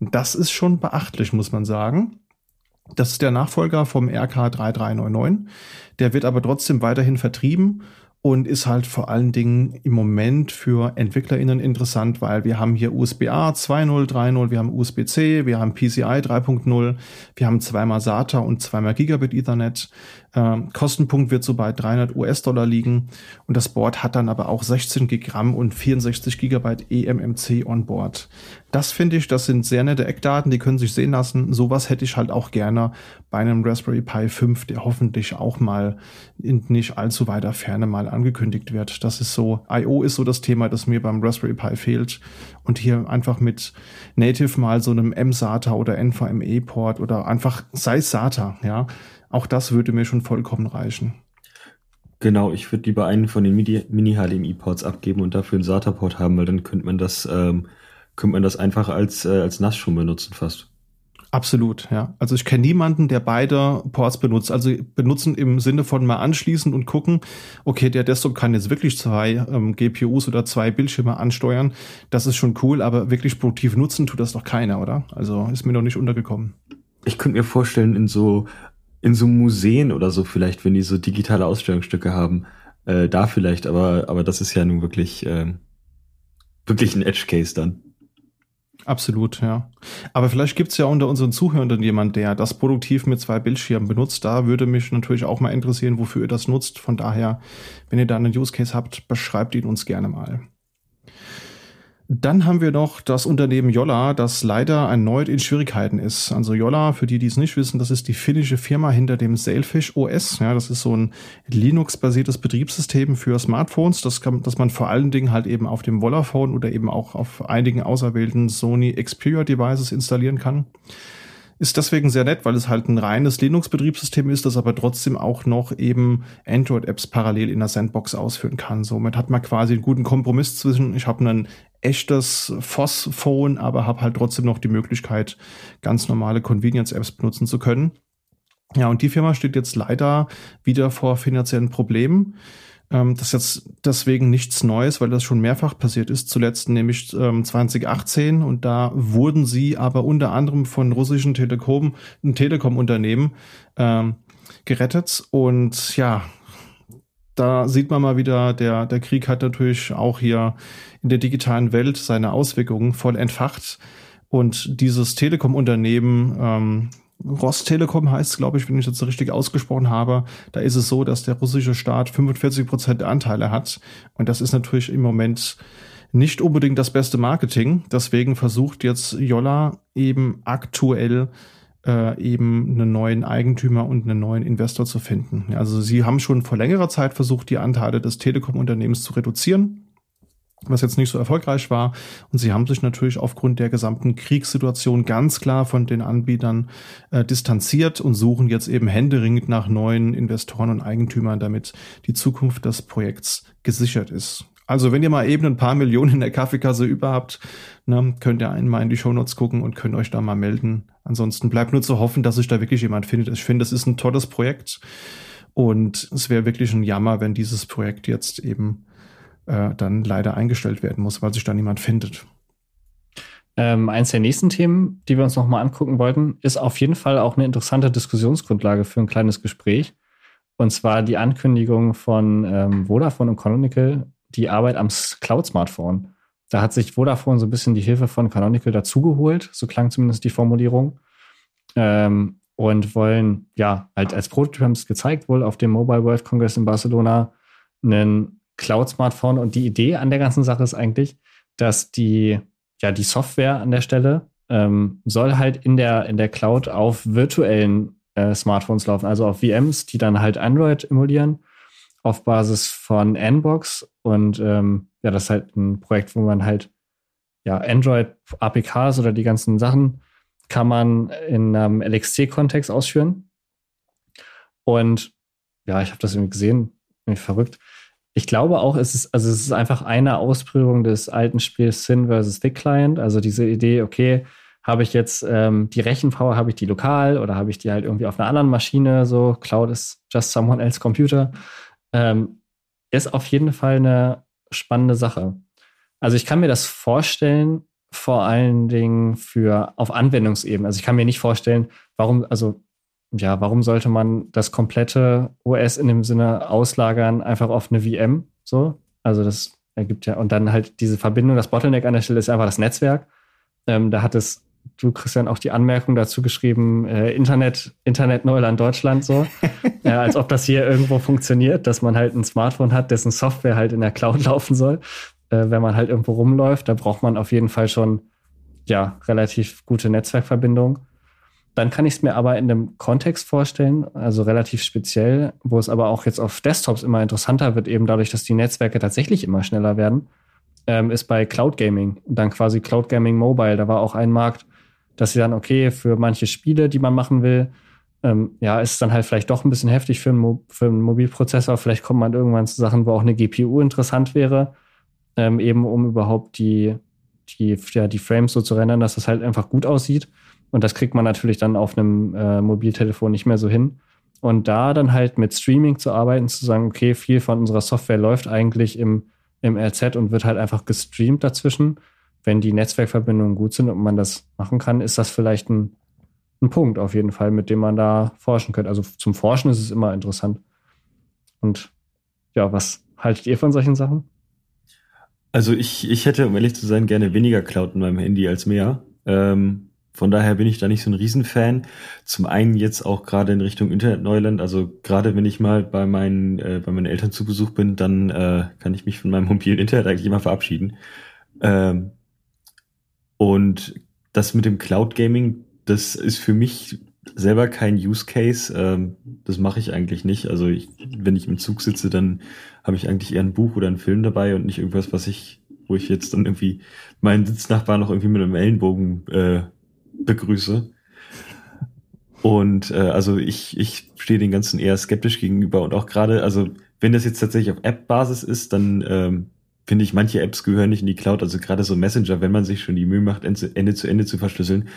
Das ist schon beachtlich, muss man sagen. Das ist der Nachfolger vom RK3399. Der wird aber trotzdem weiterhin vertrieben und ist halt vor allen Dingen im Moment für EntwicklerInnen interessant, weil wir haben hier USB-A 2.0, 3.0, wir haben USB-C, wir haben PCI 3.0, wir haben zweimal SATA und zweimal Gigabit Ethernet. Ähm, Kostenpunkt wird so bei 300 US-Dollar liegen und das Board hat dann aber auch 16 Gigramm und 64 Gigabyte eMMC on Board. Das finde ich, das sind sehr nette Eckdaten, die können sich sehen lassen. Sowas hätte ich halt auch gerne bei einem Raspberry Pi 5, der hoffentlich auch mal in nicht allzu weiter Ferne mal angekündigt wird. Das ist so, I.O. ist so das Thema, das mir beim Raspberry Pi fehlt. Und hier einfach mit Native mal so einem M-SATA oder NVMe-Port oder einfach sei SATA, ja. Auch das würde mir schon vollkommen reichen. Genau, ich würde lieber einen von den Mini-HDMI-Ports abgeben und dafür einen SATA-Port haben, weil dann könnte man das ähm, könnte man das einfach als, äh, als Nassschum benutzen fast. Absolut, ja. Also ich kenne niemanden, der beide Ports benutzt. Also benutzen im Sinne von mal anschließen und gucken, okay, der Desktop kann jetzt wirklich zwei ähm, GPUs oder zwei Bildschirme ansteuern. Das ist schon cool, aber wirklich produktiv nutzen tut das doch keiner, oder? Also ist mir noch nicht untergekommen. Ich könnte mir vorstellen, in so, in so Museen oder so vielleicht, wenn die so digitale Ausstellungsstücke haben, äh, da vielleicht, aber, aber das ist ja nun wirklich, äh, wirklich ein Edge Case dann. Absolut, ja. Aber vielleicht gibt's ja unter unseren Zuhörenden jemand, der das produktiv mit zwei Bildschirmen benutzt. Da würde mich natürlich auch mal interessieren, wofür ihr das nutzt. Von daher, wenn ihr da einen Use Case habt, beschreibt ihn uns gerne mal. Dann haben wir noch das Unternehmen Jolla, das leider erneut in Schwierigkeiten ist. Also Jolla, für die, die es nicht wissen, das ist die finnische Firma hinter dem Sailfish OS. Ja, das ist so ein Linux-basiertes Betriebssystem für Smartphones, das, kann, das man vor allen Dingen halt eben auf dem Vollaphone oder eben auch auf einigen auserwählten Sony Xperia Devices installieren kann. Ist deswegen sehr nett, weil es halt ein reines Linux-Betriebssystem ist, das aber trotzdem auch noch eben Android-Apps parallel in der Sandbox ausführen kann. Somit hat man quasi einen guten Kompromiss zwischen, ich habe ein echtes FOSS-Phone, aber habe halt trotzdem noch die Möglichkeit, ganz normale Convenience-Apps benutzen zu können. Ja, und die Firma steht jetzt leider wieder vor finanziellen Problemen. Ähm, das ist jetzt deswegen nichts Neues, weil das schon mehrfach passiert ist. Zuletzt nämlich ähm, 2018 und da wurden sie aber unter anderem von russischen Telekom, Telekom-Unternehmen ähm, gerettet. Und ja, da sieht man mal wieder, der, der Krieg hat natürlich auch hier in der digitalen Welt seine Auswirkungen voll entfacht. Und dieses Telekom-Unternehmen ähm, Rostelekom heißt, glaube ich, wenn ich das so richtig ausgesprochen habe, da ist es so, dass der russische Staat 45 Prozent Anteile hat. Und das ist natürlich im Moment nicht unbedingt das beste Marketing. Deswegen versucht jetzt Jolla eben aktuell äh, eben einen neuen Eigentümer und einen neuen Investor zu finden. Also sie haben schon vor längerer Zeit versucht, die Anteile des Telekom-Unternehmens zu reduzieren was jetzt nicht so erfolgreich war. Und sie haben sich natürlich aufgrund der gesamten Kriegssituation ganz klar von den Anbietern äh, distanziert und suchen jetzt eben händeringend nach neuen Investoren und Eigentümern, damit die Zukunft des Projekts gesichert ist. Also wenn ihr mal eben ein paar Millionen in der Kaffeekasse über habt, ne, könnt ihr einmal in die Shownotes gucken und könnt euch da mal melden. Ansonsten bleibt nur zu hoffen, dass sich da wirklich jemand findet. Ich finde, es ist ein tolles Projekt und es wäre wirklich ein Jammer, wenn dieses Projekt jetzt eben äh, dann leider eingestellt werden muss, weil sich da niemand findet. Ähm, eins der nächsten Themen, die wir uns nochmal angucken wollten, ist auf jeden Fall auch eine interessante Diskussionsgrundlage für ein kleines Gespräch. Und zwar die Ankündigung von ähm, Vodafone und Canonical, die Arbeit am Cloud-Smartphone. Da hat sich Vodafone so ein bisschen die Hilfe von Canonical dazugeholt, so klang zumindest die Formulierung. Ähm, und wollen, ja, halt als Prototyp haben es gezeigt, wohl auf dem Mobile World Congress in Barcelona, einen Cloud-Smartphone. Und die Idee an der ganzen Sache ist eigentlich, dass die, ja, die Software an der Stelle ähm, soll halt in der, in der Cloud auf virtuellen äh, Smartphones laufen, also auf VMs, die dann halt Android emulieren, auf Basis von Nbox. Und ähm, ja, das ist halt ein Projekt, wo man halt ja, Android-APKs oder die ganzen Sachen kann man in einem LXC-Kontext ausführen. Und ja, ich habe das irgendwie gesehen, irgendwie verrückt. Ich glaube auch, es ist, also es ist einfach eine Ausprägung des alten Spiels Sin versus Thick Client. Also diese Idee, okay, habe ich jetzt ähm, die Rechenpower, habe ich die lokal oder habe ich die halt irgendwie auf einer anderen Maschine, so Cloud is just someone else computer, ähm, ist auf jeden Fall eine spannende Sache. Also ich kann mir das vorstellen, vor allen Dingen für auf Anwendungsebene. Also ich kann mir nicht vorstellen, warum, also ja, warum sollte man das komplette OS in dem Sinne auslagern, einfach auf eine VM? So, also das ergibt ja, und dann halt diese Verbindung, das Bottleneck an der Stelle ist einfach das Netzwerk. Ähm, da hat es, du Christian, auch die Anmerkung dazu geschrieben, äh, Internet, Internet Neuland Deutschland so. ja, als ob das hier irgendwo funktioniert, dass man halt ein Smartphone hat, dessen Software halt in der Cloud laufen soll. Äh, wenn man halt irgendwo rumläuft, da braucht man auf jeden Fall schon ja, relativ gute Netzwerkverbindung. Dann kann ich es mir aber in einem Kontext vorstellen, also relativ speziell, wo es aber auch jetzt auf Desktops immer interessanter wird, eben dadurch, dass die Netzwerke tatsächlich immer schneller werden, ähm, ist bei Cloud Gaming. Und dann quasi Cloud Gaming Mobile. Da war auch ein Markt, dass sie dann, okay, für manche Spiele, die man machen will, ähm, ja, ist dann halt vielleicht doch ein bisschen heftig für einen, Mo für einen Mobilprozessor. Vielleicht kommt man irgendwann zu Sachen, wo auch eine GPU interessant wäre, ähm, eben um überhaupt die, die, ja, die Frames so zu rendern, dass das halt einfach gut aussieht. Und das kriegt man natürlich dann auf einem äh, Mobiltelefon nicht mehr so hin. Und da dann halt mit Streaming zu arbeiten, zu sagen, okay, viel von unserer Software läuft eigentlich im, im RZ und wird halt einfach gestreamt dazwischen. Wenn die Netzwerkverbindungen gut sind und man das machen kann, ist das vielleicht ein, ein Punkt auf jeden Fall, mit dem man da forschen könnte. Also zum Forschen ist es immer interessant. Und ja, was haltet ihr von solchen Sachen? Also ich, ich hätte, um ehrlich zu sein, gerne weniger Cloud in meinem Handy als mehr. Ähm, von daher bin ich da nicht so ein Riesenfan. Zum einen jetzt auch gerade in Richtung Internet Neuland. Also gerade wenn ich mal bei meinen, äh, bei meinen Eltern zu Besuch bin, dann äh, kann ich mich von meinem mobilen Internet eigentlich immer verabschieden. Ähm, und das mit dem Cloud Gaming, das ist für mich selber kein Use Case. Ähm, das mache ich eigentlich nicht. Also ich, wenn ich im Zug sitze, dann habe ich eigentlich eher ein Buch oder einen Film dabei und nicht irgendwas, was ich, wo ich jetzt dann irgendwie meinen Sitznachbar noch irgendwie mit einem Ellenbogen äh, begrüße. Und äh, also ich, ich stehe den Ganzen eher skeptisch gegenüber und auch gerade, also wenn das jetzt tatsächlich auf App-Basis ist, dann ähm, finde ich, manche Apps gehören nicht in die Cloud. Also gerade so Messenger, wenn man sich schon die Mühe macht, Ende zu Ende zu verschlüsseln,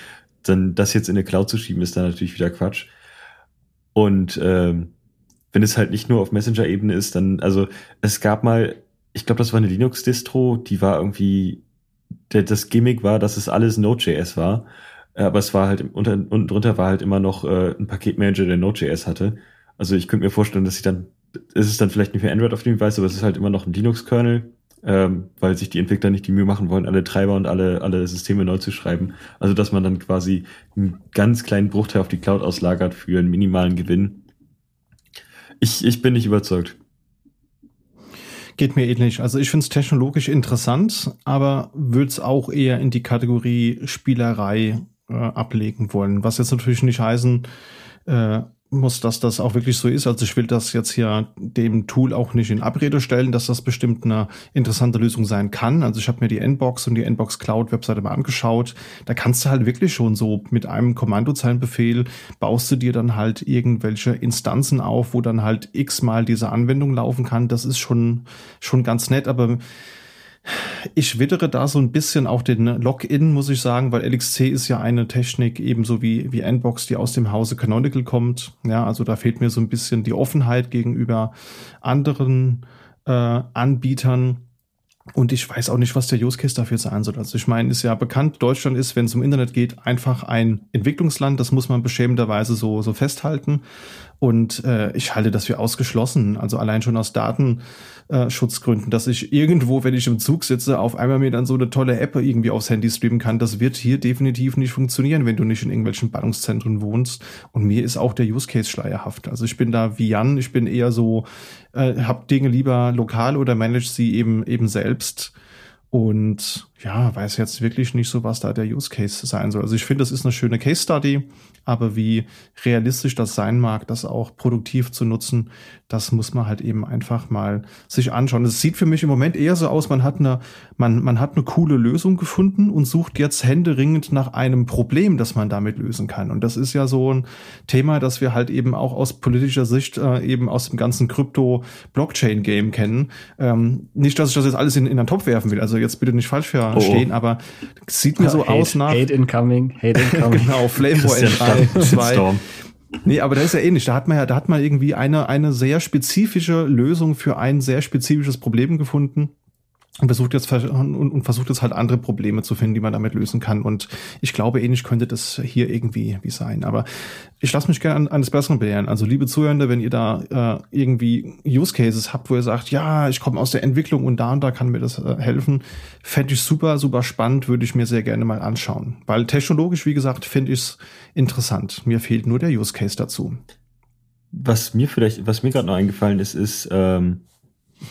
dann das jetzt in eine Cloud zu schieben, ist dann natürlich wieder Quatsch. Und ähm, wenn es halt nicht nur auf Messenger-Ebene ist, dann, also es gab mal, ich glaube, das war eine Linux-Distro, die war irgendwie, der, das Gimmick war, dass es alles Node.js war. Äh, aber es war halt unter, unten drunter war halt immer noch äh, ein Paketmanager, der Node.js hatte. Also ich könnte mir vorstellen, dass sie dann, es ist dann vielleicht nicht für Android auf dem Device, aber es ist halt immer noch ein Linux-Kernel, ähm, weil sich die Entwickler nicht die Mühe machen wollen, alle Treiber und alle, alle Systeme neu zu schreiben. Also dass man dann quasi einen ganz kleinen Bruchteil auf die Cloud auslagert für einen minimalen Gewinn. Ich, ich bin nicht überzeugt. Geht mir ähnlich. Also ich finde es technologisch interessant, aber würde es auch eher in die Kategorie Spielerei äh, ablegen wollen. Was jetzt natürlich nicht heißen äh, muss, dass das auch wirklich so ist. Also ich will das jetzt hier dem Tool auch nicht in Abrede stellen, dass das bestimmt eine interessante Lösung sein kann. Also ich habe mir die Nbox und die Nbox Cloud Webseite mal angeschaut. Da kannst du halt wirklich schon so mit einem Kommandozeilenbefehl baust du dir dann halt irgendwelche Instanzen auf, wo dann halt x-mal diese Anwendung laufen kann. Das ist schon, schon ganz nett, aber ich wittere da so ein bisschen auch den Login, muss ich sagen, weil LXC ist ja eine Technik ebenso wie, wie Nbox, die aus dem Hause Canonical kommt. Ja, also da fehlt mir so ein bisschen die Offenheit gegenüber anderen äh, Anbietern. Und ich weiß auch nicht, was der Use Case dafür sein soll. Also ich meine, ist ja bekannt, Deutschland ist, wenn es um Internet geht, einfach ein Entwicklungsland. Das muss man beschämenderweise so, so festhalten. Und äh, ich halte das für ausgeschlossen. Also allein schon aus Datenschutzgründen, dass ich irgendwo, wenn ich im Zug sitze, auf einmal mir dann so eine tolle App irgendwie aufs Handy streamen kann. Das wird hier definitiv nicht funktionieren, wenn du nicht in irgendwelchen Ballungszentren wohnst. Und mir ist auch der Use Case schleierhaft. Also ich bin da wie Jan, ich bin eher so, äh, hab Dinge lieber lokal oder manage sie eben eben selbst. Und ja, weiß jetzt wirklich nicht so, was da der Use Case sein soll. Also ich finde, das ist eine schöne Case Study, aber wie realistisch das sein mag, das auch produktiv zu nutzen, das muss man halt eben einfach mal sich anschauen. Es sieht für mich im Moment eher so aus, man hat eine, man, man hat eine coole Lösung gefunden und sucht jetzt händeringend nach einem Problem, das man damit lösen kann. Und das ist ja so ein Thema, das wir halt eben auch aus politischer Sicht äh, eben aus dem ganzen Krypto-Blockchain-Game kennen. Ähm, nicht, dass ich das jetzt alles in, in einen Topf werfen will, also jetzt bitte nicht falsch verstehen, oh. aber sieht mir so hate, aus nach. Hate incoming, hate incoming. genau, Flameboy in 3, 2. Nee, aber da ist ja ähnlich. Da hat man ja, da hat man irgendwie eine, eine sehr spezifische Lösung für ein sehr spezifisches Problem gefunden und versucht jetzt und, versucht jetzt halt andere Probleme zu finden, die man damit lösen kann. Und ich glaube, ähnlich könnte das hier irgendwie wie sein. Aber ich lasse mich gerne das Besseren belehren. Also liebe Zuhörende, wenn ihr da äh, irgendwie Use Cases habt, wo ihr sagt, ja, ich komme aus der Entwicklung und da und da kann mir das äh, helfen, fände ich super, super spannend, würde ich mir sehr gerne mal anschauen. Weil technologisch, wie gesagt, finde ich es interessant. Mir fehlt nur der Use Case dazu. Was mir vielleicht, was mir gerade noch eingefallen ist, ist ähm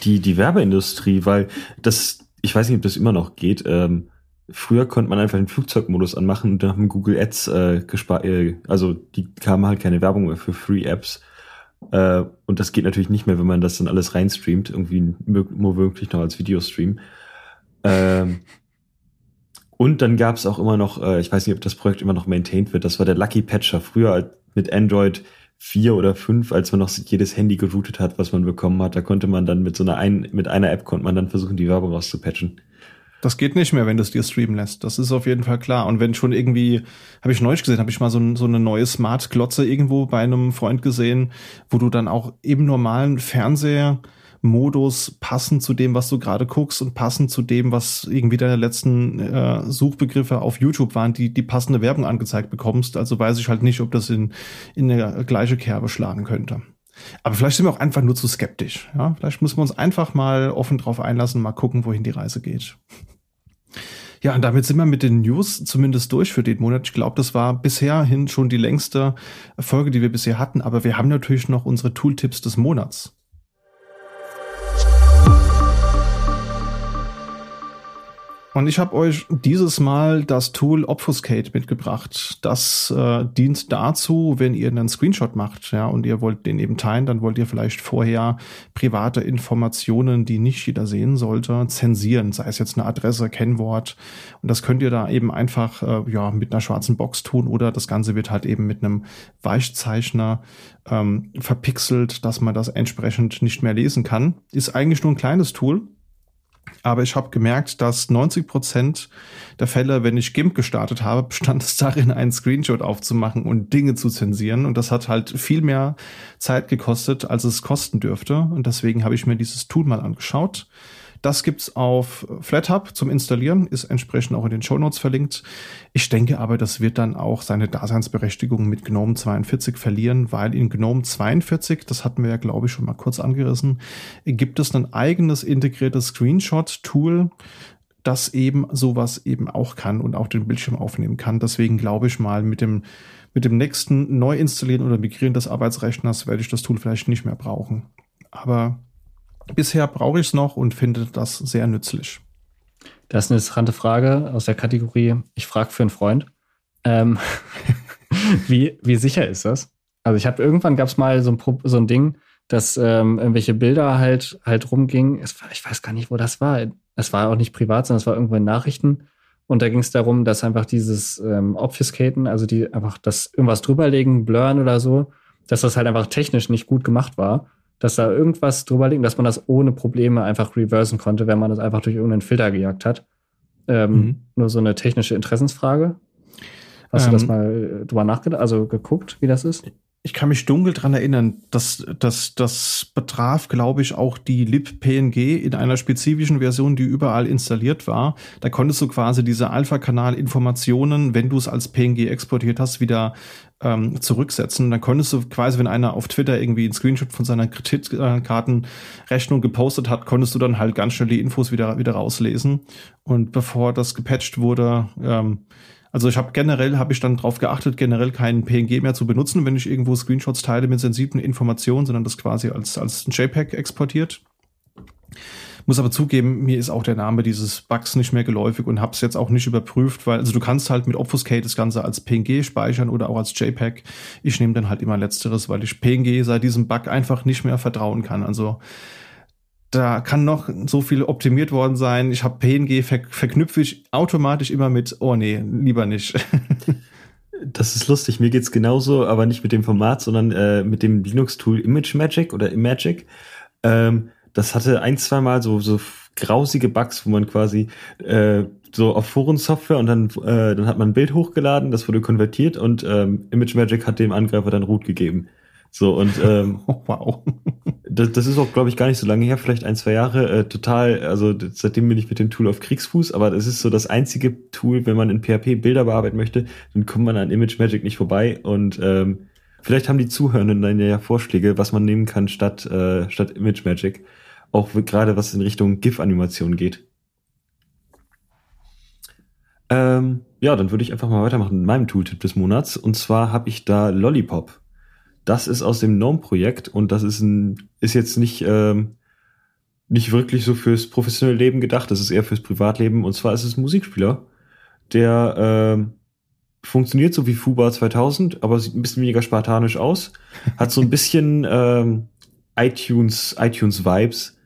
die, die Werbeindustrie, weil das, ich weiß nicht, ob das immer noch geht. Ähm, früher konnte man einfach den Flugzeugmodus anmachen und dann haben Google Ads äh, gespart, äh, also die kamen halt keine Werbung mehr für Free Apps. Äh, und das geht natürlich nicht mehr, wenn man das dann alles reinstreamt, irgendwie nur wirklich noch als Videostream. Ähm, und dann gab es auch immer noch, äh, ich weiß nicht, ob das Projekt immer noch maintained wird, das war der Lucky Patcher. Früher mit Android vier oder fünf, als man noch jedes Handy geroutet hat, was man bekommen hat. Da konnte man dann mit so einer ein, mit einer App konnte man dann versuchen, die Werbung rauszupatchen. Das geht nicht mehr, wenn du es dir streamen lässt. Das ist auf jeden Fall klar. Und wenn schon irgendwie, habe ich neulich gesehen, habe ich mal so, so eine neue Smart-Glotze irgendwo bei einem Freund gesehen, wo du dann auch im normalen Fernseher Modus passend zu dem, was du gerade guckst und passend zu dem, was irgendwie deine letzten äh, Suchbegriffe auf YouTube waren, die die passende Werbung angezeigt bekommst. Also weiß ich halt nicht, ob das in, in eine gleiche Kerbe schlagen könnte. Aber vielleicht sind wir auch einfach nur zu skeptisch. Ja? Vielleicht müssen wir uns einfach mal offen drauf einlassen, mal gucken, wohin die Reise geht. Ja, und damit sind wir mit den News zumindest durch für den Monat. Ich glaube, das war bisher hin schon die längste Folge, die wir bisher hatten. Aber wir haben natürlich noch unsere Tooltips des Monats. Bye. Und ich habe euch dieses Mal das Tool Obfuscate mitgebracht. Das äh, dient dazu, wenn ihr einen Screenshot macht, ja, und ihr wollt den eben teilen, dann wollt ihr vielleicht vorher private Informationen, die nicht jeder sehen sollte, zensieren, sei es jetzt eine Adresse, Kennwort. Und das könnt ihr da eben einfach äh, ja mit einer schwarzen Box tun oder das Ganze wird halt eben mit einem Weichzeichner ähm, verpixelt, dass man das entsprechend nicht mehr lesen kann. Ist eigentlich nur ein kleines Tool aber ich habe gemerkt, dass 90 Prozent der Fälle, wenn ich GIMP gestartet habe, bestand es darin, einen Screenshot aufzumachen und Dinge zu zensieren. Und das hat halt viel mehr Zeit gekostet, als es kosten dürfte. Und deswegen habe ich mir dieses Tool mal angeschaut. Das gibt's auf FlatHub zum Installieren, ist entsprechend auch in den Show Notes verlinkt. Ich denke aber, das wird dann auch seine Daseinsberechtigung mit GNOME 42 verlieren, weil in GNOME 42, das hatten wir ja glaube ich schon mal kurz angerissen, gibt es ein eigenes integriertes Screenshot-Tool, das eben sowas eben auch kann und auch den Bildschirm aufnehmen kann. Deswegen glaube ich mal, mit dem, mit dem nächsten Neuinstallieren oder Migrieren des Arbeitsrechners werde ich das Tool vielleicht nicht mehr brauchen. Aber Bisher brauche ich es noch und finde das sehr nützlich. Das ist eine interessante Frage aus der Kategorie, ich frage für einen Freund. Ähm, wie, wie sicher ist das? Also ich habe irgendwann gab es mal so ein, so ein Ding, dass ähm, irgendwelche Bilder halt halt rumgingen. War, ich weiß gar nicht, wo das war. Es war auch nicht privat, sondern es war irgendwo in Nachrichten. Und da ging es darum, dass einfach dieses ähm, Obfuscaten, also die einfach das irgendwas drüberlegen, blurren oder so, dass das halt einfach technisch nicht gut gemacht war. Dass da irgendwas drüberlegen, dass man das ohne Probleme einfach reversen konnte, wenn man das einfach durch irgendeinen Filter gejagt hat. Ähm, mhm. Nur so eine technische Interessensfrage. Hast ähm, du das ähm. mal drüber nachgedacht, also geguckt, wie das ist? Ich kann mich dunkel dran erinnern, dass dass das betraf, glaube ich, auch die lib-PNG in einer spezifischen Version, die überall installiert war. Da konntest du quasi diese Alpha-Kanal-Informationen, wenn du es als PNG exportiert hast, wieder ähm, zurücksetzen. Dann konntest du quasi, wenn einer auf Twitter irgendwie einen Screenshot von seiner Kreditkartenrechnung gepostet hat, konntest du dann halt ganz schnell die Infos wieder wieder rauslesen. Und bevor das gepatcht wurde, ähm, also ich habe generell, habe ich dann darauf geachtet, generell keinen PNG mehr zu benutzen, wenn ich irgendwo Screenshots teile mit sensiblen Informationen, sondern das quasi als, als ein JPEG exportiert. Muss aber zugeben, mir ist auch der Name dieses Bugs nicht mehr geläufig und habe es jetzt auch nicht überprüft, weil also du kannst halt mit Obfuscate das Ganze als PNG speichern oder auch als JPEG. Ich nehme dann halt immer letzteres, weil ich PNG seit diesem Bug einfach nicht mehr vertrauen kann. Also da kann noch so viel optimiert worden sein. Ich habe PNG ver verknüpfe ich automatisch immer mit, oh nee, lieber nicht. das ist lustig, mir geht's genauso, aber nicht mit dem Format, sondern äh, mit dem Linux-Tool ImageMagick oder Imagic. Ähm, das hatte ein, zwei Mal so, so grausige Bugs, wo man quasi äh, so auf Forensoftware und dann, äh, dann hat man ein Bild hochgeladen, das wurde konvertiert und ähm, ImageMagick hat dem Angreifer dann Root gegeben. So und ähm, oh, wow. Das, das ist auch, glaube ich, gar nicht so lange her, vielleicht ein, zwei Jahre. Äh, total, also seitdem bin ich mit dem Tool auf Kriegsfuß, aber das ist so das einzige Tool, wenn man in PHP Bilder bearbeiten möchte, dann kommt man an ImageMagick nicht vorbei. Und ähm, vielleicht haben die Zuhörenden dann ja Vorschläge, was man nehmen kann statt, äh, statt ImageMagick. Auch gerade was in Richtung GIF-Animation geht. Ähm, ja, dann würde ich einfach mal weitermachen mit meinem Tooltip des Monats. Und zwar habe ich da Lollipop. Das ist aus dem GNOME-Projekt und das ist ein, ist jetzt nicht, ähm, nicht wirklich so fürs professionelle Leben gedacht, das ist eher fürs Privatleben. Und zwar ist es ein Musikspieler, der ähm, funktioniert so wie Fuba 2000, aber sieht ein bisschen weniger spartanisch aus. Hat so ein bisschen ähm, iTunes, iTunes-Vibes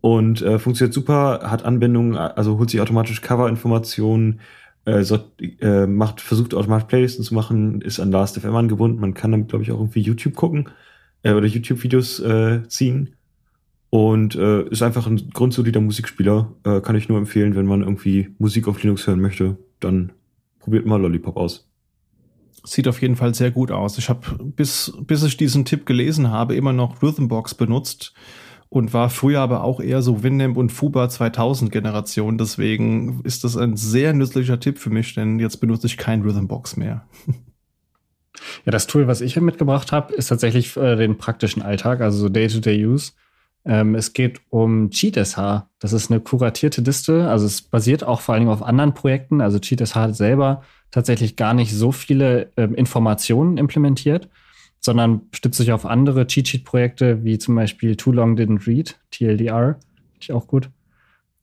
und äh, funktioniert super, hat Anbindungen, also holt sich automatisch Cover-Informationen, äh, so, äh, macht, versucht automatisch Playlisten zu machen, ist an Last.fm angebunden. Man kann damit, glaube ich, auch irgendwie YouTube gucken äh, oder YouTube-Videos äh, ziehen. Und äh, ist einfach ein grundsolider Musikspieler. Äh, kann ich nur empfehlen, wenn man irgendwie Musik auf Linux hören möchte, dann probiert mal Lollipop aus. Sieht auf jeden Fall sehr gut aus. Ich habe bis bis ich diesen Tipp gelesen habe immer noch Rhythmbox benutzt und war früher aber auch eher so Winamp und Fuba 2000 Generation. Deswegen ist das ein sehr nützlicher Tipp für mich, denn jetzt benutze ich kein Rhythmbox mehr. Ja, das Tool, was ich hier mitgebracht habe, ist tatsächlich äh, den praktischen Alltag, also so Day-to-Day-Use. Ähm, es geht um CheatSH. Das ist eine kuratierte Liste. Also es basiert auch vor allen Dingen auf anderen Projekten. Also CheatSH hat selber tatsächlich gar nicht so viele ähm, Informationen implementiert, sondern stützt sich auf andere Cheat Sheet Projekte, wie zum Beispiel Too Long Didn't Read, TLDR. Finde ich auch gut.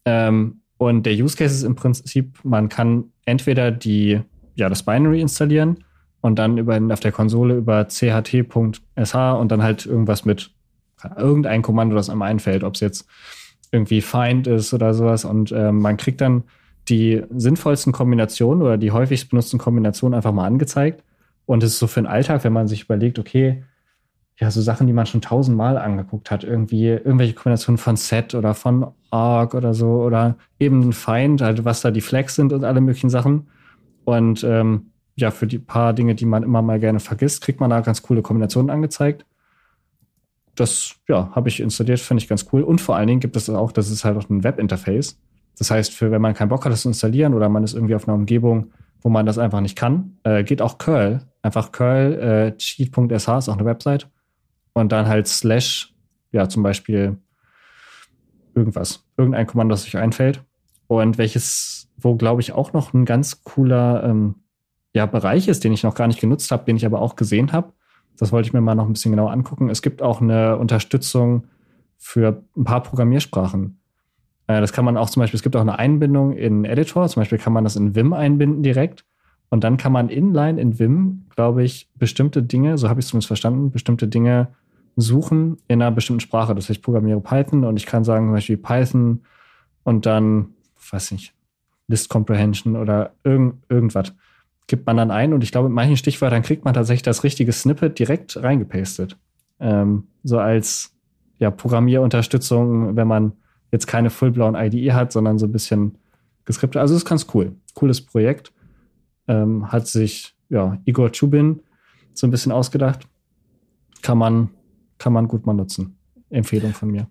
Ähm, und der Use Case ist im Prinzip, man kann entweder die, ja, das Binary installieren und dann über, auf der Konsole über cht.sh und dann halt irgendwas mit irgendein Kommando, das einem einfällt, ob es jetzt irgendwie Find ist oder sowas. Und äh, man kriegt dann die sinnvollsten Kombinationen oder die häufigst benutzten Kombinationen einfach mal angezeigt. Und es ist so für den Alltag, wenn man sich überlegt, okay, ja, so Sachen, die man schon tausendmal angeguckt hat, irgendwie irgendwelche Kombinationen von Set oder von Org oder so oder eben ein Feind, halt was da die Flags sind und alle möglichen Sachen. Und ähm, ja, für die paar Dinge, die man immer mal gerne vergisst, kriegt man da ganz coole Kombinationen angezeigt. Das, ja, habe ich installiert, finde ich ganz cool. Und vor allen Dingen gibt es auch, das ist halt auch ein Webinterface. Das heißt, für wenn man keinen Bock hat, das zu installieren oder man ist irgendwie auf einer Umgebung, wo man das einfach nicht kann, äh, geht auch Curl Einfach curl, äh, cheat.sh ist auch eine Website. Und dann halt slash, ja, zum Beispiel irgendwas. Irgendein Kommando, das euch einfällt. Und welches, wo glaube ich auch noch ein ganz cooler ähm, ja, Bereich ist, den ich noch gar nicht genutzt habe, den ich aber auch gesehen habe. Das wollte ich mir mal noch ein bisschen genauer angucken. Es gibt auch eine Unterstützung für ein paar Programmiersprachen. Äh, das kann man auch zum Beispiel, es gibt auch eine Einbindung in Editor. Zum Beispiel kann man das in Vim einbinden direkt. Und dann kann man inline in Vim, glaube ich, bestimmte Dinge, so habe ich es zumindest verstanden, bestimmte Dinge suchen in einer bestimmten Sprache. Das heißt, ich programmiere Python und ich kann sagen, zum Beispiel Python und dann, weiß nicht, List Comprehension oder irgend, irgendwas gibt man dann ein und ich glaube, mit manchen Stichwörtern kriegt man tatsächlich das richtige Snippet direkt reingepastet. Ähm, so als ja, Programmierunterstützung, wenn man jetzt keine fullblauen IDE hat, sondern so ein bisschen geskriptet. Also ist ganz cool. Cooles Projekt. Ähm, hat sich ja, Igor Chubin so ein bisschen ausgedacht. Kann man, kann man gut mal nutzen. Empfehlung von mir.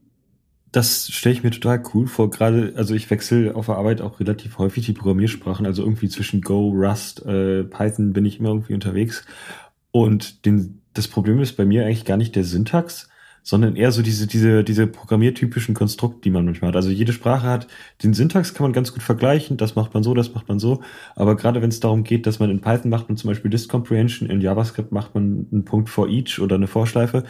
Das stelle ich mir total cool vor. Gerade, also ich wechsle auf der Arbeit auch relativ häufig die Programmiersprachen. Also irgendwie zwischen Go, Rust, äh, Python bin ich immer irgendwie unterwegs. Und den, das Problem ist bei mir eigentlich gar nicht der Syntax, sondern eher so diese, diese, diese programmiertypischen Konstrukte, die man manchmal hat. Also jede Sprache hat, den Syntax kann man ganz gut vergleichen, das macht man so, das macht man so. Aber gerade wenn es darum geht, dass man in Python macht man zum Beispiel List Comprehension, in JavaScript macht man einen Punkt for each oder eine Vorschleife.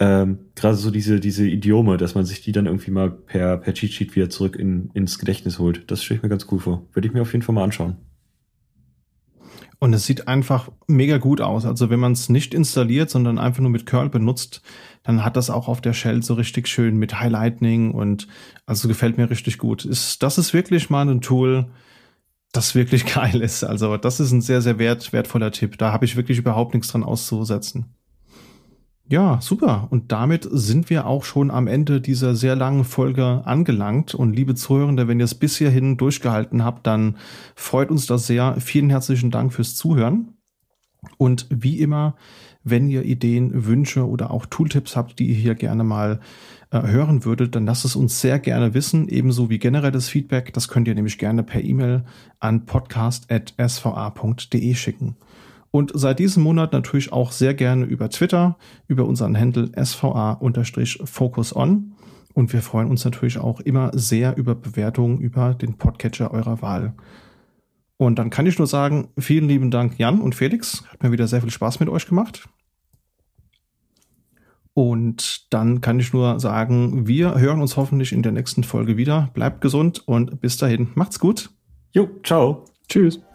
Ähm, gerade so diese, diese Idiome, dass man sich die dann irgendwie mal per, per Cheat Sheet wieder zurück in, ins Gedächtnis holt. Das stelle ich mir ganz cool vor. Würde ich mir auf jeden Fall mal anschauen. Und es sieht einfach mega gut aus. Also wenn man es nicht installiert, sondern einfach nur mit Curl benutzt, dann hat das auch auf der Shell so richtig schön mit Highlightning und also gefällt mir richtig gut. Ist, das ist wirklich mal ein Tool, das wirklich geil ist. Also das ist ein sehr, sehr wert, wertvoller Tipp. Da habe ich wirklich überhaupt nichts dran auszusetzen. Ja, super. Und damit sind wir auch schon am Ende dieser sehr langen Folge angelangt. Und liebe Zuhörende, wenn ihr es bis hierhin durchgehalten habt, dann freut uns das sehr. Vielen herzlichen Dank fürs Zuhören. Und wie immer, wenn ihr Ideen, Wünsche oder auch Tooltips habt, die ihr hier gerne mal äh, hören würdet, dann lasst es uns sehr gerne wissen, ebenso wie generelles Feedback. Das könnt ihr nämlich gerne per E-Mail an podcast.sva.de schicken. Und seit diesem Monat natürlich auch sehr gerne über Twitter, über unseren Handle sva-focus-on. Und wir freuen uns natürlich auch immer sehr über Bewertungen über den Podcatcher eurer Wahl. Und dann kann ich nur sagen, vielen lieben Dank Jan und Felix. Hat mir wieder sehr viel Spaß mit euch gemacht. Und dann kann ich nur sagen, wir hören uns hoffentlich in der nächsten Folge wieder. Bleibt gesund und bis dahin. Macht's gut. Jo, ciao. Tschüss.